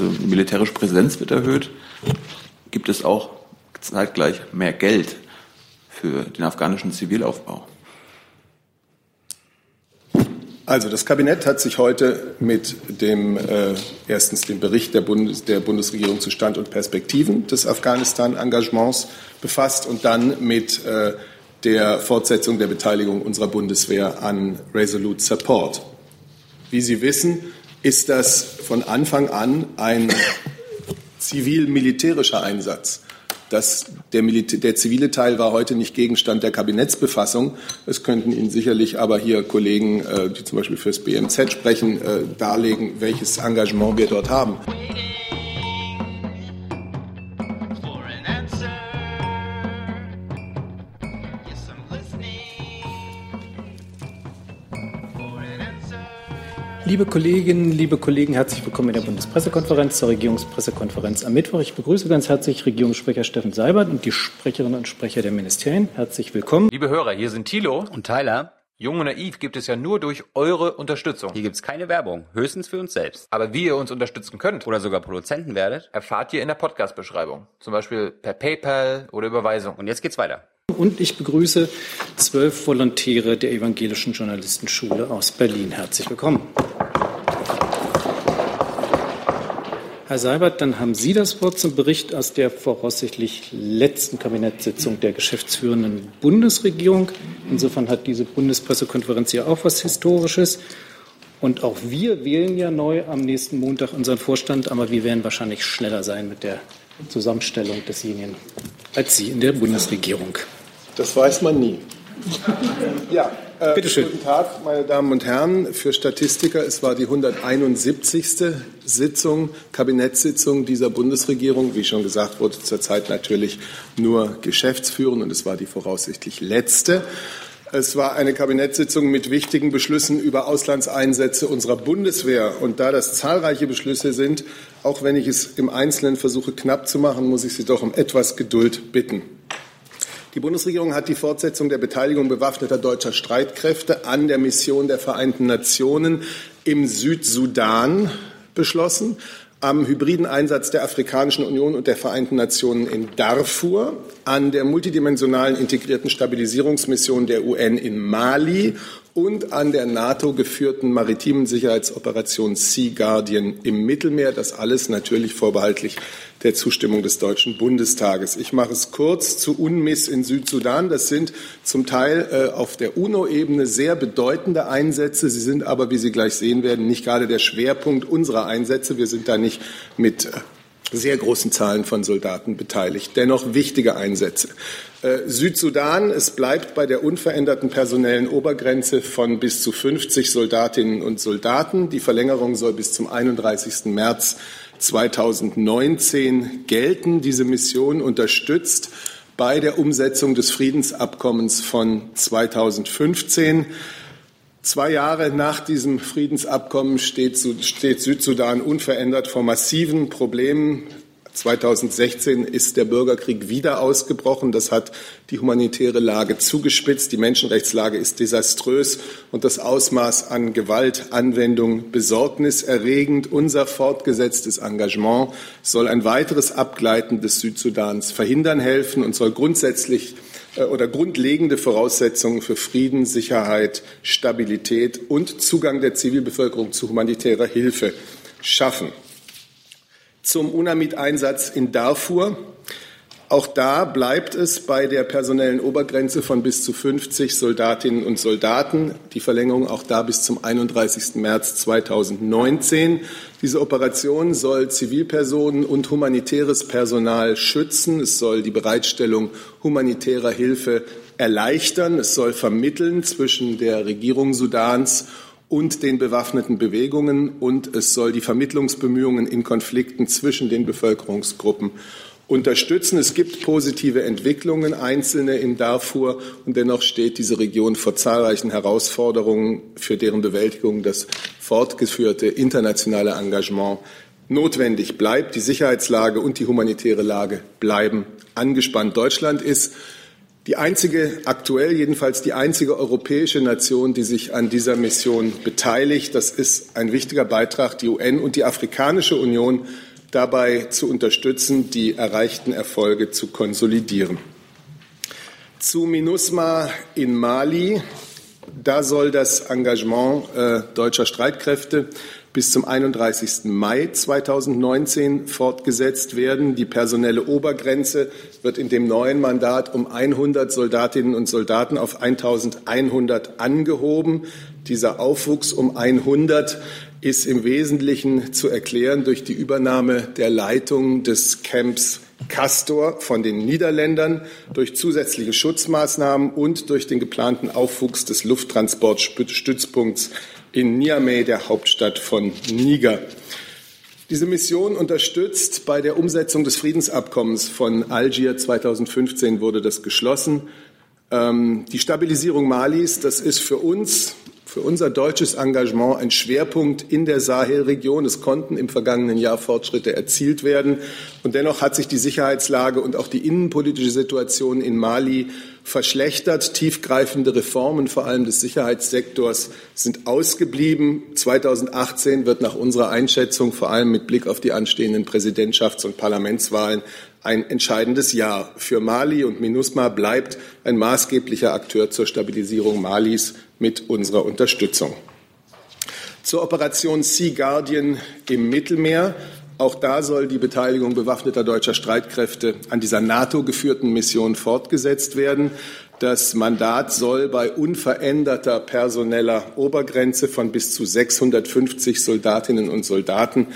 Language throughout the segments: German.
also militärische Präsenz wird erhöht. Gibt es auch zeitgleich mehr Geld für den afghanischen Zivilaufbau? Also das Kabinett hat sich heute mit dem äh, erstens dem Bericht der, Bundes, der Bundesregierung zu Stand und Perspektiven des Afghanistan-Engagements befasst und dann mit äh, der Fortsetzung der Beteiligung unserer Bundeswehr an Resolute Support. Wie Sie wissen, ist das von Anfang an ein zivil-militärischer Einsatz. Das, der, der, zivile Teil war heute nicht Gegenstand der Kabinettsbefassung. Es könnten Ihnen sicherlich aber hier Kollegen, äh, die zum Beispiel fürs BMZ sprechen, äh, darlegen, welches Engagement wir dort haben. Liebe Kolleginnen, liebe Kollegen, herzlich willkommen in der Bundespressekonferenz zur Regierungspressekonferenz am Mittwoch. Ich begrüße ganz herzlich Regierungssprecher Steffen Seibert und die Sprecherinnen und Sprecher der Ministerien. Herzlich willkommen. Liebe Hörer, hier sind Thilo und Tyler. Jung und naiv gibt es ja nur durch eure Unterstützung. Hier gibt es keine Werbung, höchstens für uns selbst. Aber wie ihr uns unterstützen könnt oder sogar Produzenten werdet, erfahrt ihr in der Podcast-Beschreibung. Zum Beispiel per PayPal oder Überweisung. Und jetzt geht's weiter. Und ich begrüße zwölf Volontäre der Evangelischen Journalistenschule aus Berlin. Herzlich willkommen. Herr Seibert, dann haben Sie das Wort zum Bericht aus der voraussichtlich letzten Kabinettssitzung der geschäftsführenden Bundesregierung. Insofern hat diese Bundespressekonferenz ja auch was Historisches. Und auch wir wählen ja neu am nächsten Montag unseren Vorstand, aber wir werden wahrscheinlich schneller sein mit der Zusammenstellung desjenigen als Sie in der Bundesregierung. Das weiß man nie. Ja, äh, Bitte schön. Guten Tag, meine Damen und Herren. Für Statistiker, es war die 171. Sitzung, Kabinettssitzung dieser Bundesregierung. Wie schon gesagt wurde, zurzeit natürlich nur geschäftsführend und es war die voraussichtlich letzte. Es war eine Kabinettssitzung mit wichtigen Beschlüssen über Auslandseinsätze unserer Bundeswehr. Und da das zahlreiche Beschlüsse sind, auch wenn ich es im Einzelnen versuche knapp zu machen, muss ich Sie doch um etwas Geduld bitten. Die Bundesregierung hat die Fortsetzung der Beteiligung bewaffneter deutscher Streitkräfte an der Mission der Vereinten Nationen im Südsudan beschlossen, am hybriden Einsatz der Afrikanischen Union und der Vereinten Nationen in Darfur, an der multidimensionalen integrierten Stabilisierungsmission der UN in Mali und an der NATO geführten maritimen Sicherheitsoperation Sea Guardian im Mittelmeer. Das alles natürlich vorbehaltlich der Zustimmung des Deutschen Bundestages. Ich mache es kurz zu UNMISS in Südsudan. Das sind zum Teil äh, auf der UNO-Ebene sehr bedeutende Einsätze. Sie sind aber, wie Sie gleich sehen werden, nicht gerade der Schwerpunkt unserer Einsätze. Wir sind da nicht mit äh, sehr großen Zahlen von Soldaten beteiligt. Dennoch wichtige Einsätze. Äh, Südsudan, es bleibt bei der unveränderten personellen Obergrenze von bis zu 50 Soldatinnen und Soldaten. Die Verlängerung soll bis zum 31. März 2019 gelten. Diese Mission unterstützt bei der Umsetzung des Friedensabkommens von 2015 Zwei Jahre nach diesem Friedensabkommen steht, steht Südsudan unverändert vor massiven Problemen 2016 ist der Bürgerkrieg wieder ausgebrochen. Das hat die humanitäre Lage zugespitzt. Die Menschenrechtslage ist desaströs und das Ausmaß an Gewaltanwendung besorgniserregend. Unser fortgesetztes Engagement soll ein weiteres Abgleiten des Südsudans verhindern helfen und soll grundsätzlich oder grundlegende Voraussetzungen für Frieden, Sicherheit, Stabilität und Zugang der Zivilbevölkerung zu humanitärer Hilfe schaffen zum UNAMID-Einsatz in Darfur. Auch da bleibt es bei der personellen Obergrenze von bis zu 50 Soldatinnen und Soldaten. Die Verlängerung auch da bis zum 31. März 2019. Diese Operation soll Zivilpersonen und humanitäres Personal schützen. Es soll die Bereitstellung humanitärer Hilfe erleichtern. Es soll vermitteln zwischen der Regierung Sudans und den bewaffneten Bewegungen und es soll die Vermittlungsbemühungen in Konflikten zwischen den Bevölkerungsgruppen unterstützen. Es gibt positive Entwicklungen, einzelne in Darfur, und dennoch steht diese Region vor zahlreichen Herausforderungen, für deren Bewältigung das fortgeführte internationale Engagement notwendig bleibt. Die Sicherheitslage und die humanitäre Lage bleiben angespannt. Deutschland ist Die einzige, aktuell jedenfalls die einzige europäische Nation, die sich an dieser Mission beteiligt. Das ist ein wichtiger Beitrag, die UN und die Afrikanische Union dabei zu unterstützen, die erreichten Erfolge zu konsolidieren. Zu MINUSMA in Mali. Da soll das Engagement äh, deutscher Streitkräfte bis zum 31. Mai 2019 fortgesetzt werden. Die personelle Obergrenze wird in dem neuen Mandat um 100 Soldatinnen und Soldaten auf 1100 angehoben. Dieser Aufwuchs um 100 ist im Wesentlichen zu erklären durch die Übernahme der Leitung des Camps Castor von den Niederländern durch zusätzliche Schutzmaßnahmen und durch den geplanten Aufwuchs des Lufttransportstützpunkts in Niamey, der Hauptstadt von Niger. Diese Mission unterstützt bei der Umsetzung des Friedensabkommens von Algier 2015 wurde das geschlossen. Ähm, die Stabilisierung Malis, das ist für uns, für unser deutsches Engagement ein Schwerpunkt in der Sahelregion. Es konnten im vergangenen Jahr Fortschritte erzielt werden. Und dennoch hat sich die Sicherheitslage und auch die innenpolitische Situation in Mali verschlechtert. Tiefgreifende Reformen, vor allem des Sicherheitssektors, sind ausgeblieben. 2018 wird nach unserer Einschätzung, vor allem mit Blick auf die anstehenden Präsidentschafts- und Parlamentswahlen, ein entscheidendes Jahr. Für Mali und MINUSMA bleibt ein maßgeblicher Akteur zur Stabilisierung Malis mit unserer Unterstützung. Zur Operation Sea Guardian im Mittelmeer. Auch da soll die Beteiligung bewaffneter deutscher Streitkräfte an dieser NATO-geführten Mission fortgesetzt werden. Das Mandat soll bei unveränderter personeller Obergrenze von bis zu 650 Soldatinnen und Soldaten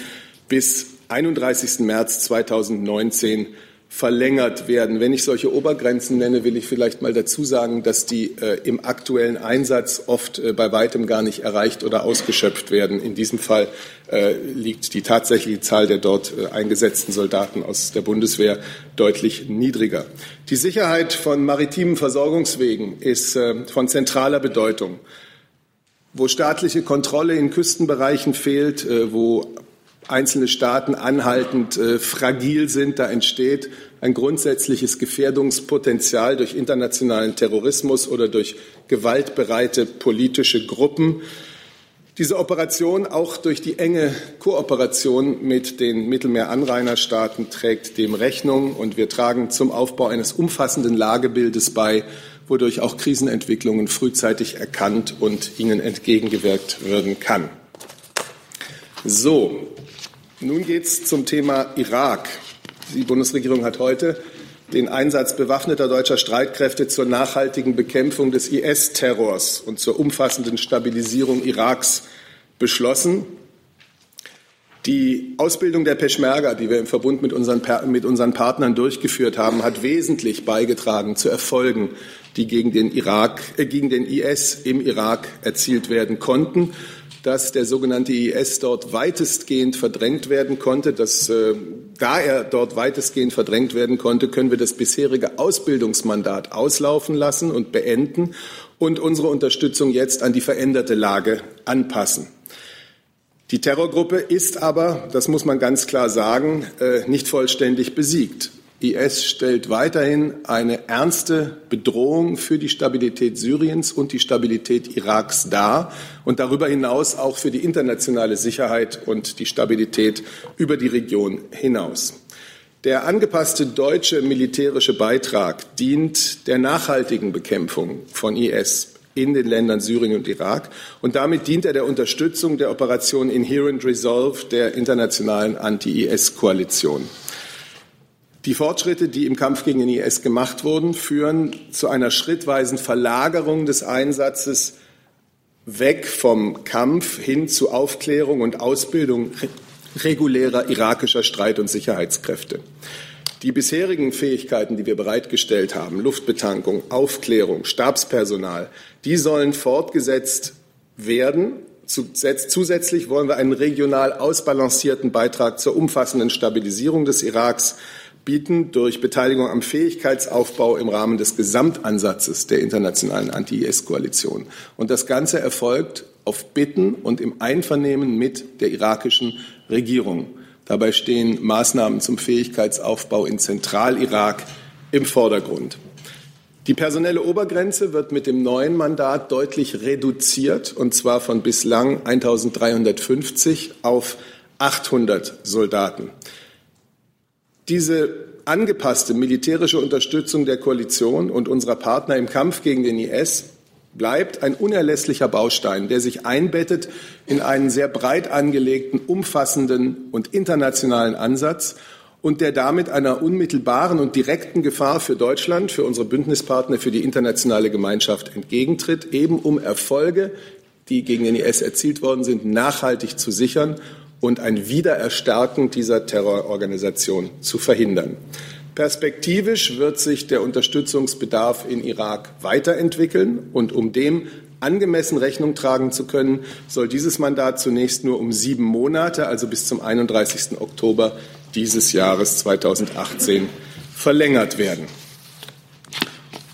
bis 31. März 2019 verlängert werden. Wenn ich solche Obergrenzen nenne, will ich vielleicht mal dazu sagen, dass die äh, im aktuellen Einsatz oft äh, bei weitem gar nicht erreicht oder ausgeschöpft werden. In diesem Fall äh, liegt die tatsächliche Zahl der dort äh, eingesetzten Soldaten aus der Bundeswehr deutlich niedriger. Die Sicherheit von maritimen Versorgungswegen ist äh, von zentraler Bedeutung. Wo staatliche Kontrolle in Küstenbereichen fehlt, äh, wo einzelne Staaten anhaltend äh, fragil sind. Da entsteht ein grundsätzliches Gefährdungspotenzial durch internationalen Terrorismus oder durch gewaltbereite politische Gruppen. Diese Operation, auch durch die enge Kooperation mit den Mittelmeeranrainerstaaten, trägt dem Rechnung. Und wir tragen zum Aufbau eines umfassenden Lagebildes bei, wodurch auch Krisenentwicklungen frühzeitig erkannt und ihnen entgegengewirkt werden kann. So, nun geht es zum Thema Irak. Die Bundesregierung hat heute den Einsatz bewaffneter deutscher Streitkräfte zur nachhaltigen Bekämpfung des IS-Terrors und zur umfassenden Stabilisierung Iraks beschlossen. Die Ausbildung der Peschmerga, die wir im Verbund mit unseren, mit unseren Partnern durchgeführt haben, hat wesentlich beigetragen zu Erfolgen, die gegen den, Irak, äh, gegen den IS im Irak erzielt werden konnten dass der sogenannte IS dort weitestgehend verdrängt werden konnte. Dass, äh, da er dort weitestgehend verdrängt werden konnte, können wir das bisherige Ausbildungsmandat auslaufen lassen und beenden und unsere Unterstützung jetzt an die veränderte Lage anpassen. Die Terrorgruppe ist aber, das muss man ganz klar sagen, äh, nicht vollständig besiegt. IS stellt weiterhin eine ernste Bedrohung für die Stabilität Syriens und die Stabilität Iraks dar und darüber hinaus auch für die internationale Sicherheit und die Stabilität über die Region hinaus. Der angepasste deutsche militärische Beitrag dient der nachhaltigen Bekämpfung von IS in den Ländern Syrien und Irak. Und damit dient er der Unterstützung der Operation Inherent Resolve der internationalen Anti-IS-Koalition. Die Fortschritte, die im Kampf gegen den IS gemacht wurden, führen zu einer schrittweisen Verlagerung des Einsatzes weg vom Kampf hin zu Aufklärung und Ausbildung regulärer irakischer Streit- und Sicherheitskräfte. Die bisherigen Fähigkeiten, die wir bereitgestellt haben, Luftbetankung, Aufklärung, Stabspersonal, die sollen fortgesetzt werden. Zusätzlich wollen wir einen regional ausbalancierten Beitrag zur umfassenden Stabilisierung des Iraks bieten durch Beteiligung am Fähigkeitsaufbau im Rahmen des Gesamtansatzes der internationalen Anti-IS-Koalition. Und das Ganze erfolgt auf Bitten und im Einvernehmen mit der irakischen Regierung. Dabei stehen Maßnahmen zum Fähigkeitsaufbau in Zentralirak im Vordergrund. Die personelle Obergrenze wird mit dem neuen Mandat deutlich reduziert, und zwar von bislang 1350 auf 800 Soldaten. Diese angepasste militärische Unterstützung der Koalition und unserer Partner im Kampf gegen den IS bleibt ein unerlässlicher Baustein, der sich einbettet in einen sehr breit angelegten, umfassenden und internationalen Ansatz und der damit einer unmittelbaren und direkten Gefahr für Deutschland, für unsere Bündnispartner, für die internationale Gemeinschaft entgegentritt, eben um Erfolge, die gegen den IS erzielt worden sind, nachhaltig zu sichern und ein Wiedererstarken dieser Terrororganisation zu verhindern. Perspektivisch wird sich der Unterstützungsbedarf in Irak weiterentwickeln und um dem angemessen Rechnung tragen zu können, soll dieses Mandat zunächst nur um sieben Monate, also bis zum 31. Oktober dieses Jahres 2018, verlängert werden.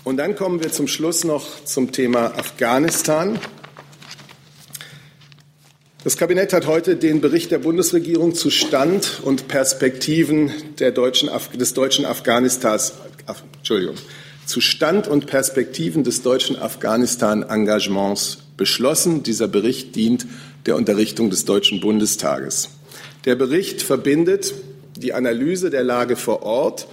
Und dann kommen wir zum Schluss noch zum Thema Afghanistan. Das Kabinett hat heute den Bericht der Bundesregierung zu Stand und Perspektiven deutschen, des deutschen Afghanistans, Entschuldigung, zu Stand und Perspektiven des deutschen Afghanistan-Engagements beschlossen. Dieser Bericht dient der Unterrichtung des Deutschen Bundestages. Der Bericht verbindet die Analyse der Lage vor Ort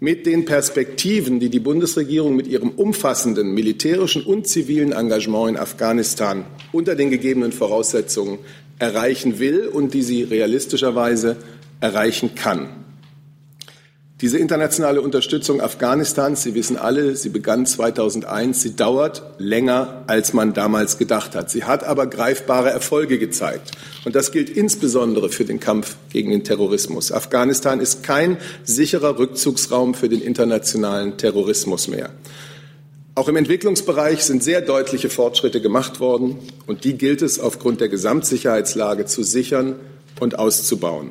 mit den Perspektiven, die die Bundesregierung mit ihrem umfassenden militärischen und zivilen Engagement in Afghanistan unter den gegebenen Voraussetzungen erreichen will und die sie realistischerweise erreichen kann. Diese internationale Unterstützung Afghanistans, Sie wissen alle, sie begann 2001, sie dauert länger, als man damals gedacht hat. Sie hat aber greifbare Erfolge gezeigt. Und das gilt insbesondere für den Kampf gegen den Terrorismus. Afghanistan ist kein sicherer Rückzugsraum für den internationalen Terrorismus mehr. Auch im Entwicklungsbereich sind sehr deutliche Fortschritte gemacht worden, und die gilt es aufgrund der Gesamtsicherheitslage zu sichern und auszubauen.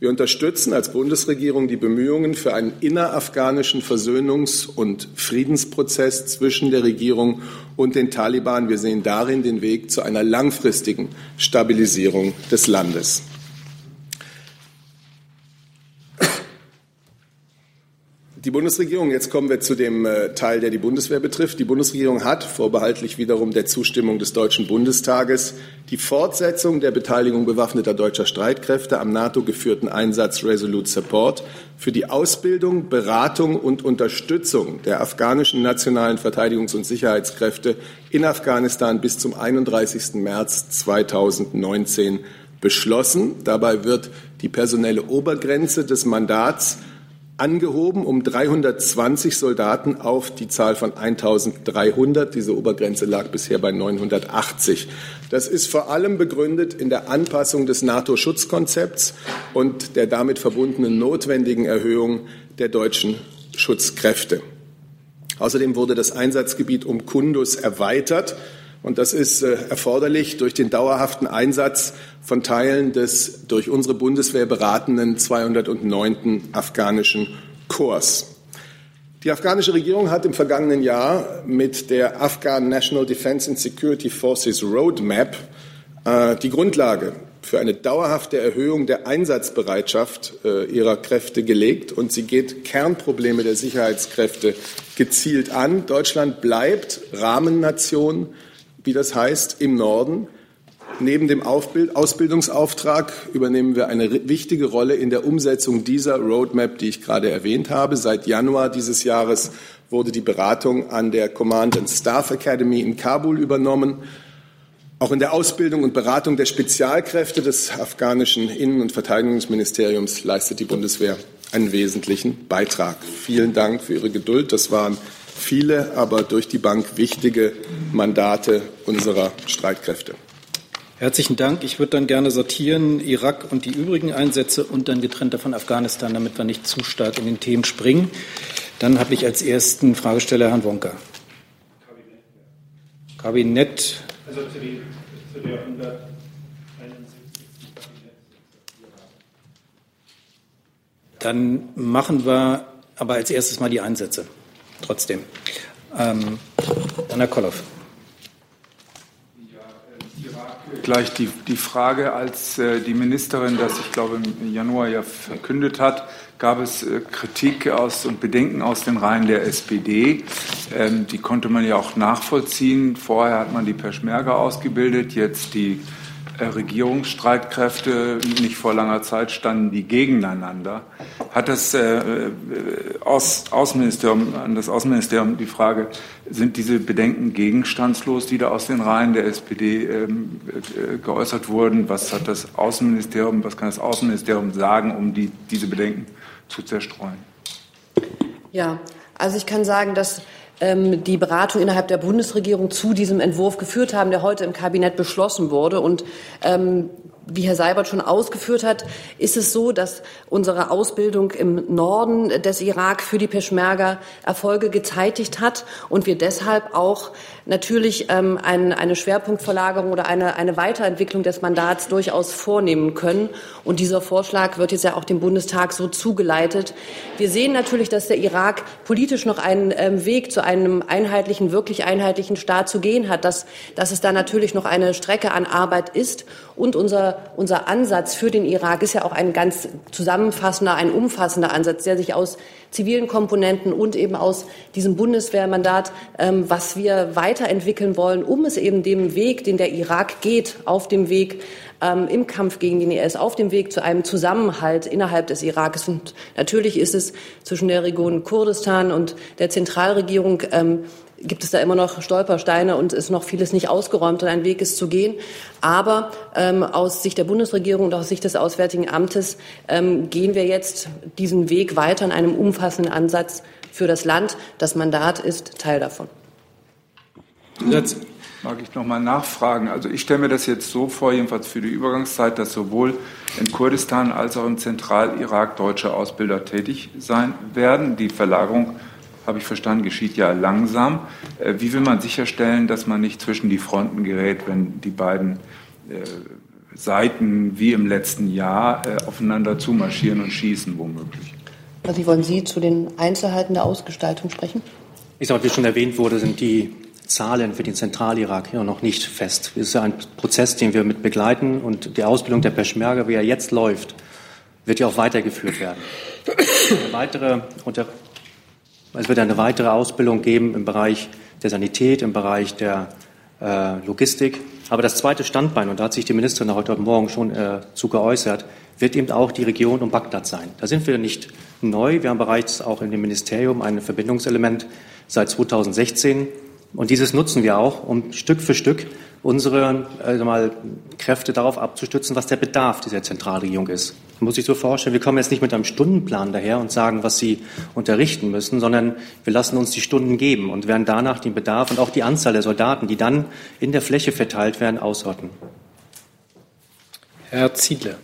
Wir unterstützen als Bundesregierung die Bemühungen für einen innerafghanischen Versöhnungs- und Friedensprozess zwischen der Regierung und den Taliban. Wir sehen darin den Weg zu einer langfristigen Stabilisierung des Landes. Die Bundesregierung, jetzt kommen wir zu dem äh, Teil, der die Bundeswehr betrifft. Die Bundesregierung hat, vorbehaltlich wiederum der Zustimmung des Deutschen Bundestages, die Fortsetzung der Beteiligung bewaffneter deutscher Streitkräfte am NATO-geführten Einsatz Resolute Support für die Ausbildung, Beratung und Unterstützung der afghanischen nationalen Verteidigungs- und Sicherheitskräfte in Afghanistan bis zum 31. März 2019 beschlossen. Dabei wird die personelle Obergrenze des Mandats angehoben um 320 Soldaten auf die Zahl von 1300. Diese Obergrenze lag bisher bei 980. Das ist vor allem begründet in der Anpassung des NATO-Schutzkonzepts und der damit verbundenen notwendigen Erhöhung der deutschen Schutzkräfte. Außerdem wurde das Einsatzgebiet um Kundus erweitert. Und das ist äh, erforderlich durch den dauerhaften Einsatz von Teilen des durch unsere Bundeswehr beratenen 209. afghanischen Korps. Die afghanische Regierung hat im vergangenen Jahr mit der Afghan National Defense and Security Forces Roadmap äh, die Grundlage für eine dauerhafte Erhöhung der Einsatzbereitschaft äh, ihrer Kräfte gelegt und sie geht Kernprobleme der Sicherheitskräfte gezielt an. Deutschland bleibt Rahmennation wie das heißt, im Norden. Neben dem Aufbild Ausbildungsauftrag übernehmen wir eine wichtige Rolle in der Umsetzung dieser Roadmap, die ich gerade erwähnt habe. Seit Januar dieses Jahres wurde die Beratung an der Command and Staff Academy in Kabul übernommen. Auch in der Ausbildung und Beratung der Spezialkräfte des afghanischen Innen- und Verteidigungsministeriums leistet die Bundeswehr einen wesentlichen Beitrag. Vielen Dank für Ihre Geduld. Das waren viele, aber durch die Bank wichtige Mandate unserer Streitkräfte. Herzlichen Dank. Ich würde dann gerne sortieren Irak und die übrigen Einsätze und dann getrennt davon Afghanistan, damit wir nicht zu stark in den Themen springen. Dann habe ich als ersten Fragesteller Herrn Wonka. Kabinett. Also zu, die, zu der 171. Dann machen wir aber als erstes mal die Einsätze trotzdem. Ähm, Anna Kolloff. gleich die, die Frage, als äh, die Ministerin das, ich glaube, im Januar ja verkündet hat, gab es äh, Kritik aus und Bedenken aus den Reihen der SPD. Ähm, die konnte man ja auch nachvollziehen. Vorher hat man die Peschmerga ausgebildet, jetzt die äh, Regierungsstreitkräfte. Nicht vor langer Zeit standen die gegeneinander. Hat das äh, äh Außenministerium, an das Außenministerium die Frage, sind diese Bedenken gegenstandslos, die da aus den Reihen der SPD ähm, äh, geäußert wurden? Was hat das Außenministerium, was kann das Außenministerium sagen, um die, diese Bedenken zu zerstreuen? Ja, also ich kann sagen, dass die Beratung innerhalb der Bundesregierung zu diesem Entwurf geführt haben, der heute im Kabinett beschlossen wurde. Und ähm, wie Herr Seibert schon ausgeführt hat, ist es so, dass unsere Ausbildung im Norden des Irak für die Peschmerga Erfolge gezeitigt hat und wir deshalb auch natürlich ähm, ein, eine Schwerpunktverlagerung oder eine, eine Weiterentwicklung des Mandats durchaus vornehmen können. Und dieser Vorschlag wird jetzt ja auch dem Bundestag so zugeleitet. Wir sehen natürlich, dass der Irak politisch noch einen ähm, Weg zu einem einheitlichen, wirklich einheitlichen Staat zu gehen hat, dass, dass es da natürlich noch eine Strecke an Arbeit ist. Und unser, unser Ansatz für den Irak ist ja auch ein ganz zusammenfassender, ein umfassender Ansatz, der sich aus zivilen Komponenten und eben aus diesem Bundeswehrmandat, ähm, was wir weiterentwickeln wollen, um es eben dem Weg, den der Irak geht, auf dem Weg ähm, im Kampf gegen den IS, auf dem Weg zu einem Zusammenhalt innerhalb des Irakes. Und natürlich ist es zwischen der Region Kurdistan und der Zentralregierung ähm, gibt es da immer noch Stolpersteine und ist noch vieles nicht ausgeräumt und ein Weg ist zu gehen. Aber ähm, aus Sicht der Bundesregierung und aus Sicht des Auswärtigen Amtes ähm, gehen wir jetzt diesen Weg weiter in einem umfassenden Ansatz für das Land. Das Mandat ist Teil davon. Jetzt mag ich noch mal nachfragen. Also ich stelle mir das jetzt so vor, jedenfalls für die Übergangszeit, dass sowohl in Kurdistan als auch im Zentralirak deutsche Ausbilder tätig sein werden. Die Verlagerung habe ich verstanden, geschieht ja langsam. Äh, wie will man sicherstellen, dass man nicht zwischen die Fronten gerät, wenn die beiden äh, Seiten wie im letzten Jahr äh, aufeinander zumarschieren und schießen womöglich? Also wollen Sie zu den Einzelheiten der Ausgestaltung sprechen? Ich sage, wie schon erwähnt wurde, sind die Zahlen für den Zentralirak hier noch nicht fest. Es ist ein Prozess, den wir mit begleiten und die Ausbildung der Peschmerga, wie er jetzt läuft, wird ja auch weitergeführt werden. Eine weitere unter es wird eine weitere Ausbildung geben im Bereich der Sanität, im Bereich der äh, Logistik. Aber das zweite Standbein, und da hat sich die Ministerin heute Morgen schon äh, zu geäußert, wird eben auch die Region um Bagdad sein. Da sind wir nicht neu. Wir haben bereits auch in dem Ministerium ein Verbindungselement seit 2016. Und dieses nutzen wir auch, um Stück für Stück unsere also mal, Kräfte darauf abzustützen, was der Bedarf dieser Zentralregierung ist. Man muss sich so vorstellen, wir kommen jetzt nicht mit einem Stundenplan daher und sagen, was sie unterrichten müssen, sondern wir lassen uns die Stunden geben und werden danach den Bedarf und auch die Anzahl der Soldaten, die dann in der Fläche verteilt werden, ausrotten. Herr Ziedler.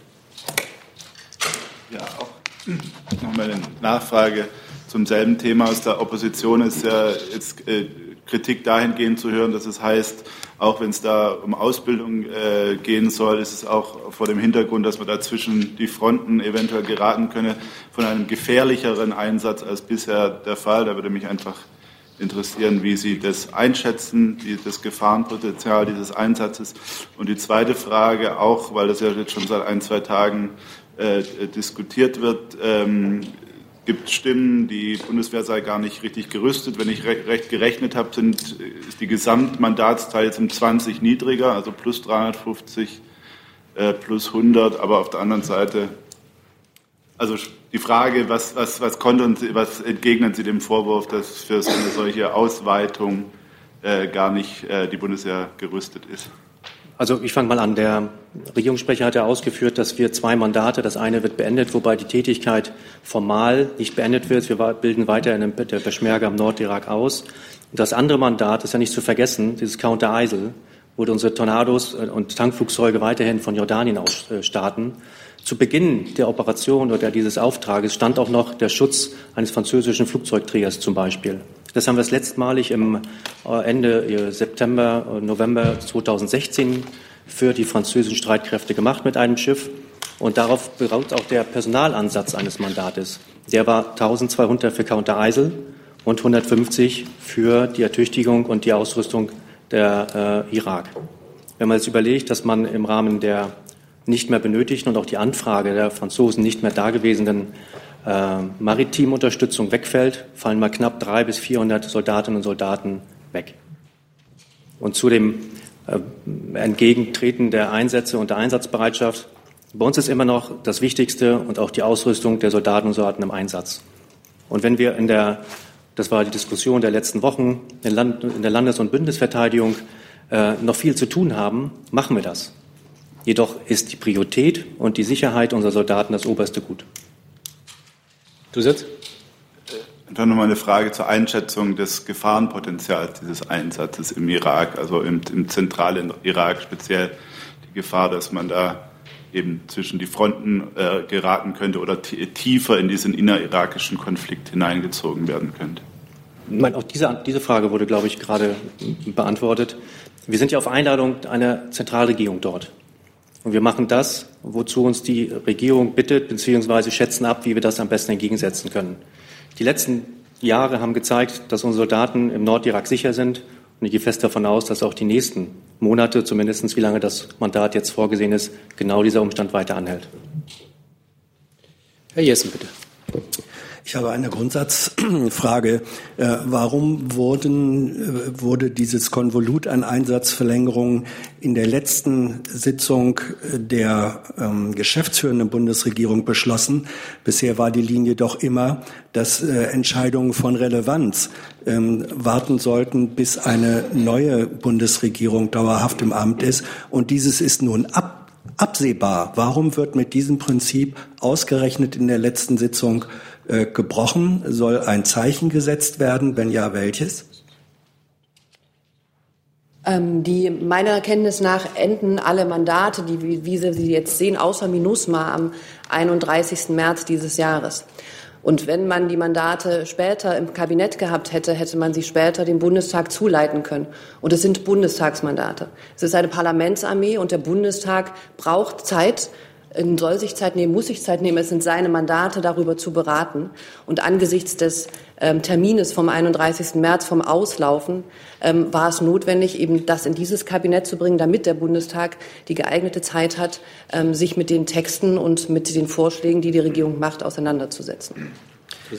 Ja, auch nochmal eine Nachfrage zum selben Thema aus der Opposition ist ja jetzt äh, Kritik dahingehend zu hören, dass es heißt, auch wenn es da um Ausbildung äh, gehen soll, ist es auch vor dem Hintergrund, dass man da zwischen die Fronten eventuell geraten könne, von einem gefährlicheren Einsatz als bisher der Fall. Da würde mich einfach interessieren, wie Sie das einschätzen, die, das Gefahrenpotenzial dieses Einsatzes. Und die zweite Frage auch, weil das ja jetzt schon seit ein, zwei Tagen äh, diskutiert wird, ähm, gibt Stimmen, die Bundeswehr sei gar nicht richtig gerüstet. Wenn ich recht gerechnet habe, sind, ist die Gesamtmandatszahl jetzt um 20 niedriger, also plus 350, äh, plus 100. Aber auf der anderen Seite, also die Frage, was, was, was, konnten Sie, was entgegnen Sie dem Vorwurf, dass für so eine solche Ausweitung äh, gar nicht äh, die Bundeswehr gerüstet ist? Also ich fange mal an. Der Regierungssprecher hat ja ausgeführt, dass wir zwei Mandate, das eine wird beendet, wobei die Tätigkeit formal nicht beendet wird. Wir bilden weiter in der Peschmerga im Nordirak aus. Und das andere Mandat ist ja nicht zu vergessen, dieses Counter Eisel, wo unsere Tornados und Tankflugzeuge weiterhin von Jordanien aus äh, starten. Zu Beginn der Operation oder dieses Auftrages stand auch noch der Schutz eines französischen Flugzeugträgers zum Beispiel. Das haben wir das letztmalig im äh, Ende äh, September, äh, November 2016 für die französischen Streitkräfte gemacht mit einem Schiff. Und darauf beruht auch der Personalansatz eines Mandates. Der war 1200 für Counter Eisel und 150 für die Ertüchtigung und die Ausrüstung der äh, Irak. Wenn man jetzt überlegt, dass man im Rahmen der nicht mehr benötigten und auch die Anfrage der Franzosen nicht mehr dagewesenen äh, Maritimunterstützung wegfällt, fallen mal knapp drei bis 400 Soldatinnen und Soldaten weg. Und zu dem äh, Entgegentreten der Einsätze und der Einsatzbereitschaft. Bei uns ist immer noch das Wichtigste und auch die Ausrüstung der Soldaten und Soldaten im Einsatz. Und wenn wir in der, das war die Diskussion der letzten Wochen, in, der Landes- und Bündnisverteidigung äh, noch viel zu tun haben, machen wir das. Jedoch ist die Priorität und die Sicherheit unserer Soldaten das oberste Gut. Du sitzt? Dann nochmal eine Frage zur Einschätzung des Gefahrenpotenzials dieses Einsatzes im Irak, also im, im zentralen Irak speziell die Gefahr, dass man da eben zwischen die Fronten äh, geraten könnte oder tiefer in diesen innerirakischen Konflikt hineingezogen werden könnte. Meine, auch diese, diese Frage wurde, glaube ich, gerade beantwortet. Wir sind ja auf Einladung einer Zentralregierung dort. Und wir machen das, wozu uns die Regierung bittet, beziehungsweise schätzen ab, wie wir das am besten entgegensetzen können. Die letzten Jahre haben gezeigt, dass unsere Soldaten im Nordirak sicher sind. Und ich gehe fest davon aus, dass auch die nächsten Monate, zumindest wie lange das Mandat jetzt vorgesehen ist, genau dieser Umstand weiter anhält. Herr Jessen, bitte. Ich habe eine Grundsatzfrage. Äh, warum wurden, äh, wurde dieses Konvolut an Einsatzverlängerungen in der letzten Sitzung der ähm, geschäftsführenden Bundesregierung beschlossen? Bisher war die Linie doch immer, dass äh, Entscheidungen von Relevanz ähm, warten sollten, bis eine neue Bundesregierung dauerhaft im Amt ist. Und dieses ist nun ab absehbar. Warum wird mit diesem Prinzip ausgerechnet in der letzten Sitzung äh, gebrochen? Soll ein Zeichen gesetzt werden? Wenn ja, welches? Ähm, die meiner Kenntnis nach enden alle Mandate, die, wie, wie Sie sie jetzt sehen, außer MINUSMA am 31. März dieses Jahres. Und wenn man die Mandate später im Kabinett gehabt hätte, hätte man sie später dem Bundestag zuleiten können. Und es sind Bundestagsmandate. Es ist eine Parlamentsarmee und der Bundestag braucht Zeit, soll sich Zeit nehmen, muss sich Zeit nehmen. Es sind seine Mandate, darüber zu beraten. Und angesichts des ähm, Termines vom 31. März, vom Auslaufen, ähm, war es notwendig, eben das in dieses Kabinett zu bringen, damit der Bundestag die geeignete Zeit hat, ähm, sich mit den Texten und mit den Vorschlägen, die die Regierung macht, auseinanderzusetzen.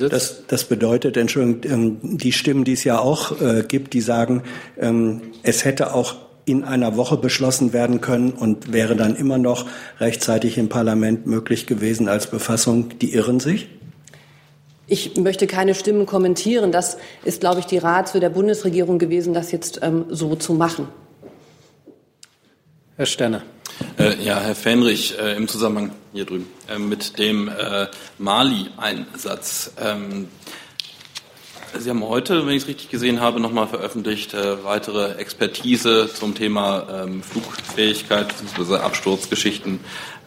Das, das bedeutet, Entschuldigung, ähm, die Stimmen, die es ja auch äh, gibt, die sagen, ähm, es hätte auch in einer Woche beschlossen werden können und wäre dann immer noch rechtzeitig im Parlament möglich gewesen als Befassung. Die irren sich? Ich möchte keine Stimmen kommentieren. Das ist, glaube ich, die Ratio der Bundesregierung gewesen, das jetzt ähm, so zu machen. Herr Sterner. Äh, ja, Herr Fähnrich, äh, im Zusammenhang hier drüben äh, mit dem äh, Mali-Einsatz. Ähm, Sie haben heute, wenn ich es richtig gesehen habe, nochmal veröffentlicht, äh, weitere Expertise zum Thema ähm, Flugfähigkeit bzw. Absturzgeschichten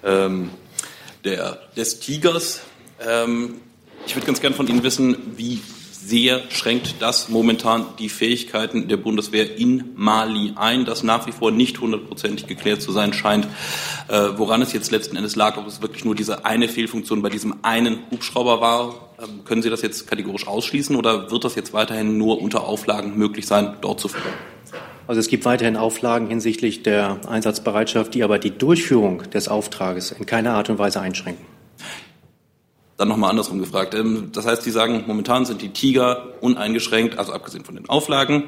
ähm, der, des Tigers. Ähm, ich würde ganz gern von Ihnen wissen, wie sehr schränkt das momentan die Fähigkeiten der Bundeswehr in Mali ein, das nach wie vor nicht hundertprozentig geklärt zu sein scheint, äh, woran es jetzt letzten Endes lag, ob es wirklich nur diese eine Fehlfunktion bei diesem einen Hubschrauber war. Ähm, können Sie das jetzt kategorisch ausschließen oder wird das jetzt weiterhin nur unter Auflagen möglich sein, dort zu fliegen? Also es gibt weiterhin Auflagen hinsichtlich der Einsatzbereitschaft, die aber die Durchführung des Auftrages in keiner Art und Weise einschränken. Dann nochmal andersrum gefragt. Ähm, das heißt, Sie sagen, momentan sind die Tiger uneingeschränkt, also abgesehen von den Auflagen,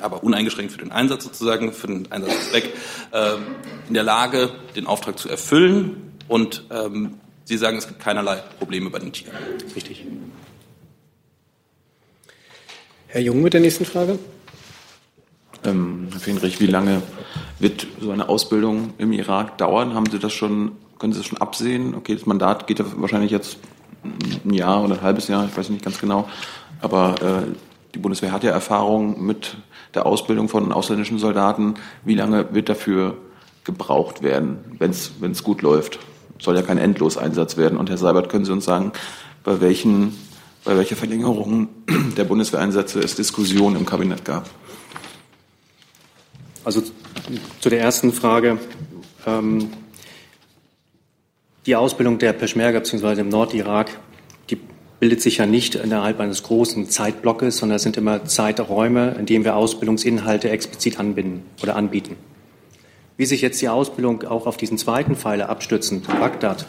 aber uneingeschränkt für den Einsatz sozusagen, für den Einsatzzweck, ähm, in der Lage, den Auftrag zu erfüllen. Und ähm, Sie sagen, es gibt keinerlei Probleme bei den Tigern. Richtig. Herr Jung mit der nächsten Frage. Ähm, Herr Fenrich, wie lange wird so eine Ausbildung im Irak dauern? Haben Sie das schon können Sie das schon absehen? Okay, das Mandat geht ja wahrscheinlich jetzt ein Jahr oder ein halbes Jahr, ich weiß nicht ganz genau. Aber äh, die Bundeswehr hat ja Erfahrung mit der Ausbildung von ausländischen Soldaten. Wie lange wird dafür gebraucht werden, wenn es gut läuft? Soll ja kein Endloseinsatz werden. Und Herr Seibert, können Sie uns sagen, bei welchen bei welcher Verlängerung der Bundeswehreinsätze es Diskussionen im Kabinett gab? Also zu der ersten Frage. Ähm, die Ausbildung der Peschmerga bzw. im Nordirak, die bildet sich ja nicht innerhalb eines großen Zeitblocks, sondern es sind immer Zeiträume, in denen wir Ausbildungsinhalte explizit anbinden oder anbieten. Wie sich jetzt die Ausbildung auch auf diesen zweiten Pfeiler abstützend, Bagdad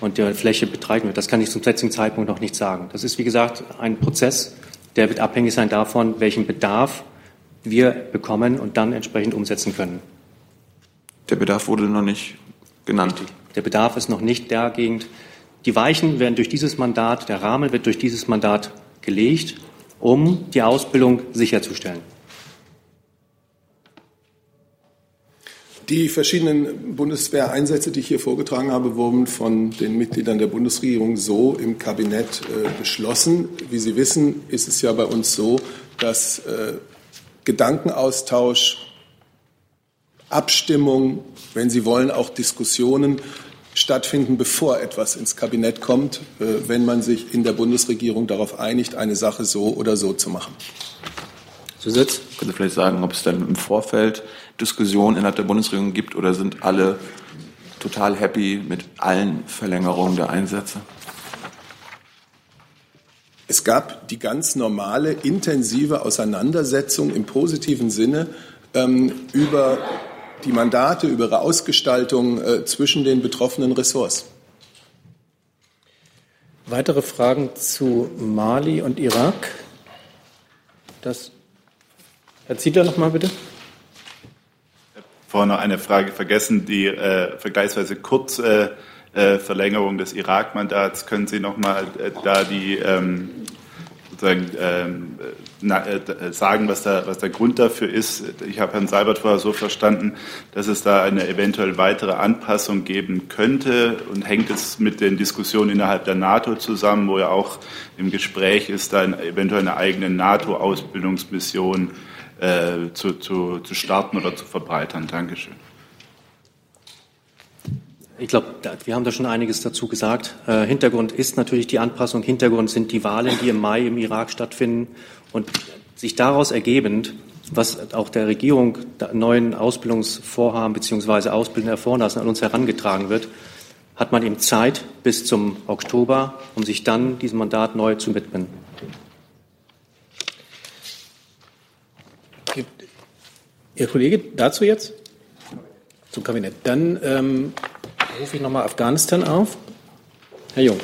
und der Fläche betreiben wird, das kann ich zum jetzigen Zeitpunkt noch nicht sagen. Das ist, wie gesagt, ein Prozess, der wird abhängig sein davon, welchen Bedarf wir bekommen und dann entsprechend umsetzen können. Der Bedarf wurde noch nicht genannt. Der Bedarf ist noch nicht der Gegend. Die Weichen werden durch dieses Mandat, der Rahmen wird durch dieses Mandat gelegt, um die Ausbildung sicherzustellen. Die verschiedenen Bundeswehreinsätze, die ich hier vorgetragen habe, wurden von den Mitgliedern der Bundesregierung so im Kabinett äh, beschlossen. Wie Sie wissen, ist es ja bei uns so, dass äh, Gedankenaustausch, Abstimmung, wenn Sie wollen, auch Diskussionen stattfinden, bevor etwas ins Kabinett kommt, äh, wenn man sich in der Bundesregierung darauf einigt, eine Sache so oder so zu machen. Zusatz? Können Sie vielleicht sagen, ob es dann im Vorfeld Diskussionen innerhalb der Bundesregierung gibt oder sind alle total happy mit allen Verlängerungen der Einsätze? Es gab die ganz normale, intensive Auseinandersetzung im positiven Sinne ähm, über die Mandate, über ihre Ausgestaltung äh, zwischen den betroffenen Ressorts. Weitere Fragen zu Mali und Irak? Das Herr Ziedler noch mal bitte. Vorhin noch eine Frage vergessen, die äh, vergleichsweise kurze äh, Verlängerung des Irak-Mandats. Können Sie noch mal äh, da die ähm, sozusagen ähm, na, äh, sagen, was, da, was der Grund dafür ist? Ich habe Herrn Seibert vorher so verstanden, dass es da eine eventuell weitere Anpassung geben könnte und hängt es mit den Diskussionen innerhalb der NATO zusammen, wo ja auch im Gespräch ist, da eventuell eine eigene NATO-Ausbildungsmission äh, zu, zu, zu starten oder zu verbreitern. Dankeschön. Ich glaube, wir haben da schon einiges dazu gesagt. Äh, Hintergrund ist natürlich die Anpassung. Hintergrund sind die Wahlen, die im Mai im Irak stattfinden. Und sich daraus ergebend, was auch der Regierung neuen Ausbildungsvorhaben bzw. ausbildende Vorlassen an uns herangetragen wird, hat man eben Zeit bis zum Oktober, um sich dann diesem Mandat neu zu widmen. Ihr Kollege dazu jetzt? Zum Kabinett. Dann ähm, rufe ich nochmal Afghanistan auf. Herr Jung.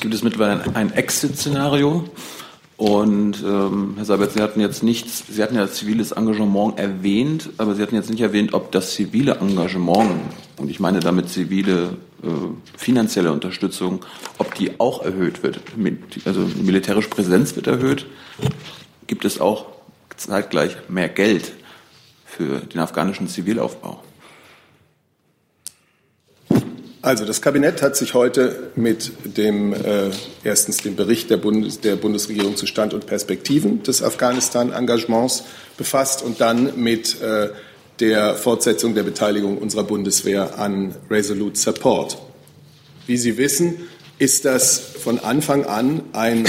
Gibt es mittlerweile ein Exit-Szenario? Und ähm, Herr Seibert, Sie hatten jetzt nichts, Sie hatten ja ziviles Engagement erwähnt, aber Sie hatten jetzt nicht erwähnt, ob das zivile Engagement, und ich meine damit zivile äh, finanzielle Unterstützung, ob die auch erhöht wird. Also militärische Präsenz wird erhöht. Gibt es auch zeitgleich mehr Geld für den afghanischen Zivilaufbau? Also das Kabinett hat sich heute mit dem äh, erstens dem Bericht der, Bundes, der Bundesregierung zu Stand und Perspektiven des Afghanistan-Engagements befasst und dann mit äh, der Fortsetzung der Beteiligung unserer Bundeswehr an Resolute Support. Wie Sie wissen, ist das von Anfang an ein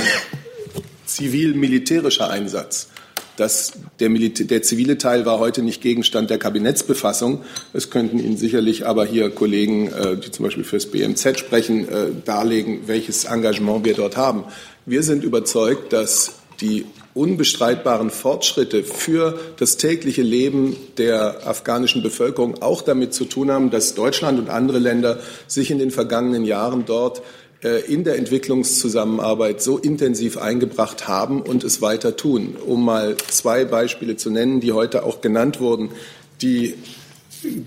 zivil-militärischer Einsatz. Das, der, der, zivile Teil war heute nicht Gegenstand der Kabinettsbefassung. Es könnten Ihnen sicherlich aber hier Kollegen, äh, die zum Beispiel fürs BMZ sprechen, äh, darlegen, welches Engagement wir dort haben. Wir sind überzeugt, dass die unbestreitbaren Fortschritte für das tägliche Leben der afghanischen Bevölkerung auch damit zu tun haben, dass Deutschland und andere Länder sich in den vergangenen Jahren dort in der Entwicklungszusammenarbeit so intensiv eingebracht haben und es weiter tun. Um mal zwei Beispiele zu nennen, die heute auch genannt wurden. Die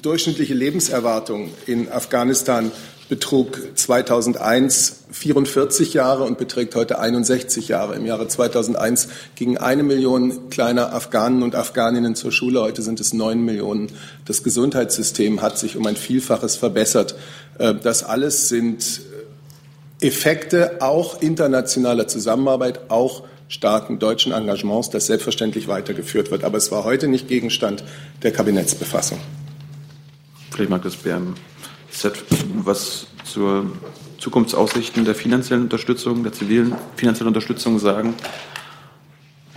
durchschnittliche Lebenserwartung in Afghanistan betrug 2001 44 Jahre und beträgt heute 61 Jahre. Im Jahre 2001 gingen eine Million kleiner Afghanen und Afghaninnen zur Schule. Heute sind es neun Millionen. Das Gesundheitssystem hat sich um ein Vielfaches verbessert. Äh, das alles sind Effekte auch internationaler Zusammenarbeit, auch starken deutschen Engagements, das selbstverständlich weitergeführt wird. Aber es war heute nicht Gegenstand der Kabinettsbefassung. Vielleicht mag das BMZ was zur Zukunftsaussichten der finanziellen Unterstützung, der zivilen finanziellen Unterstützung sagen.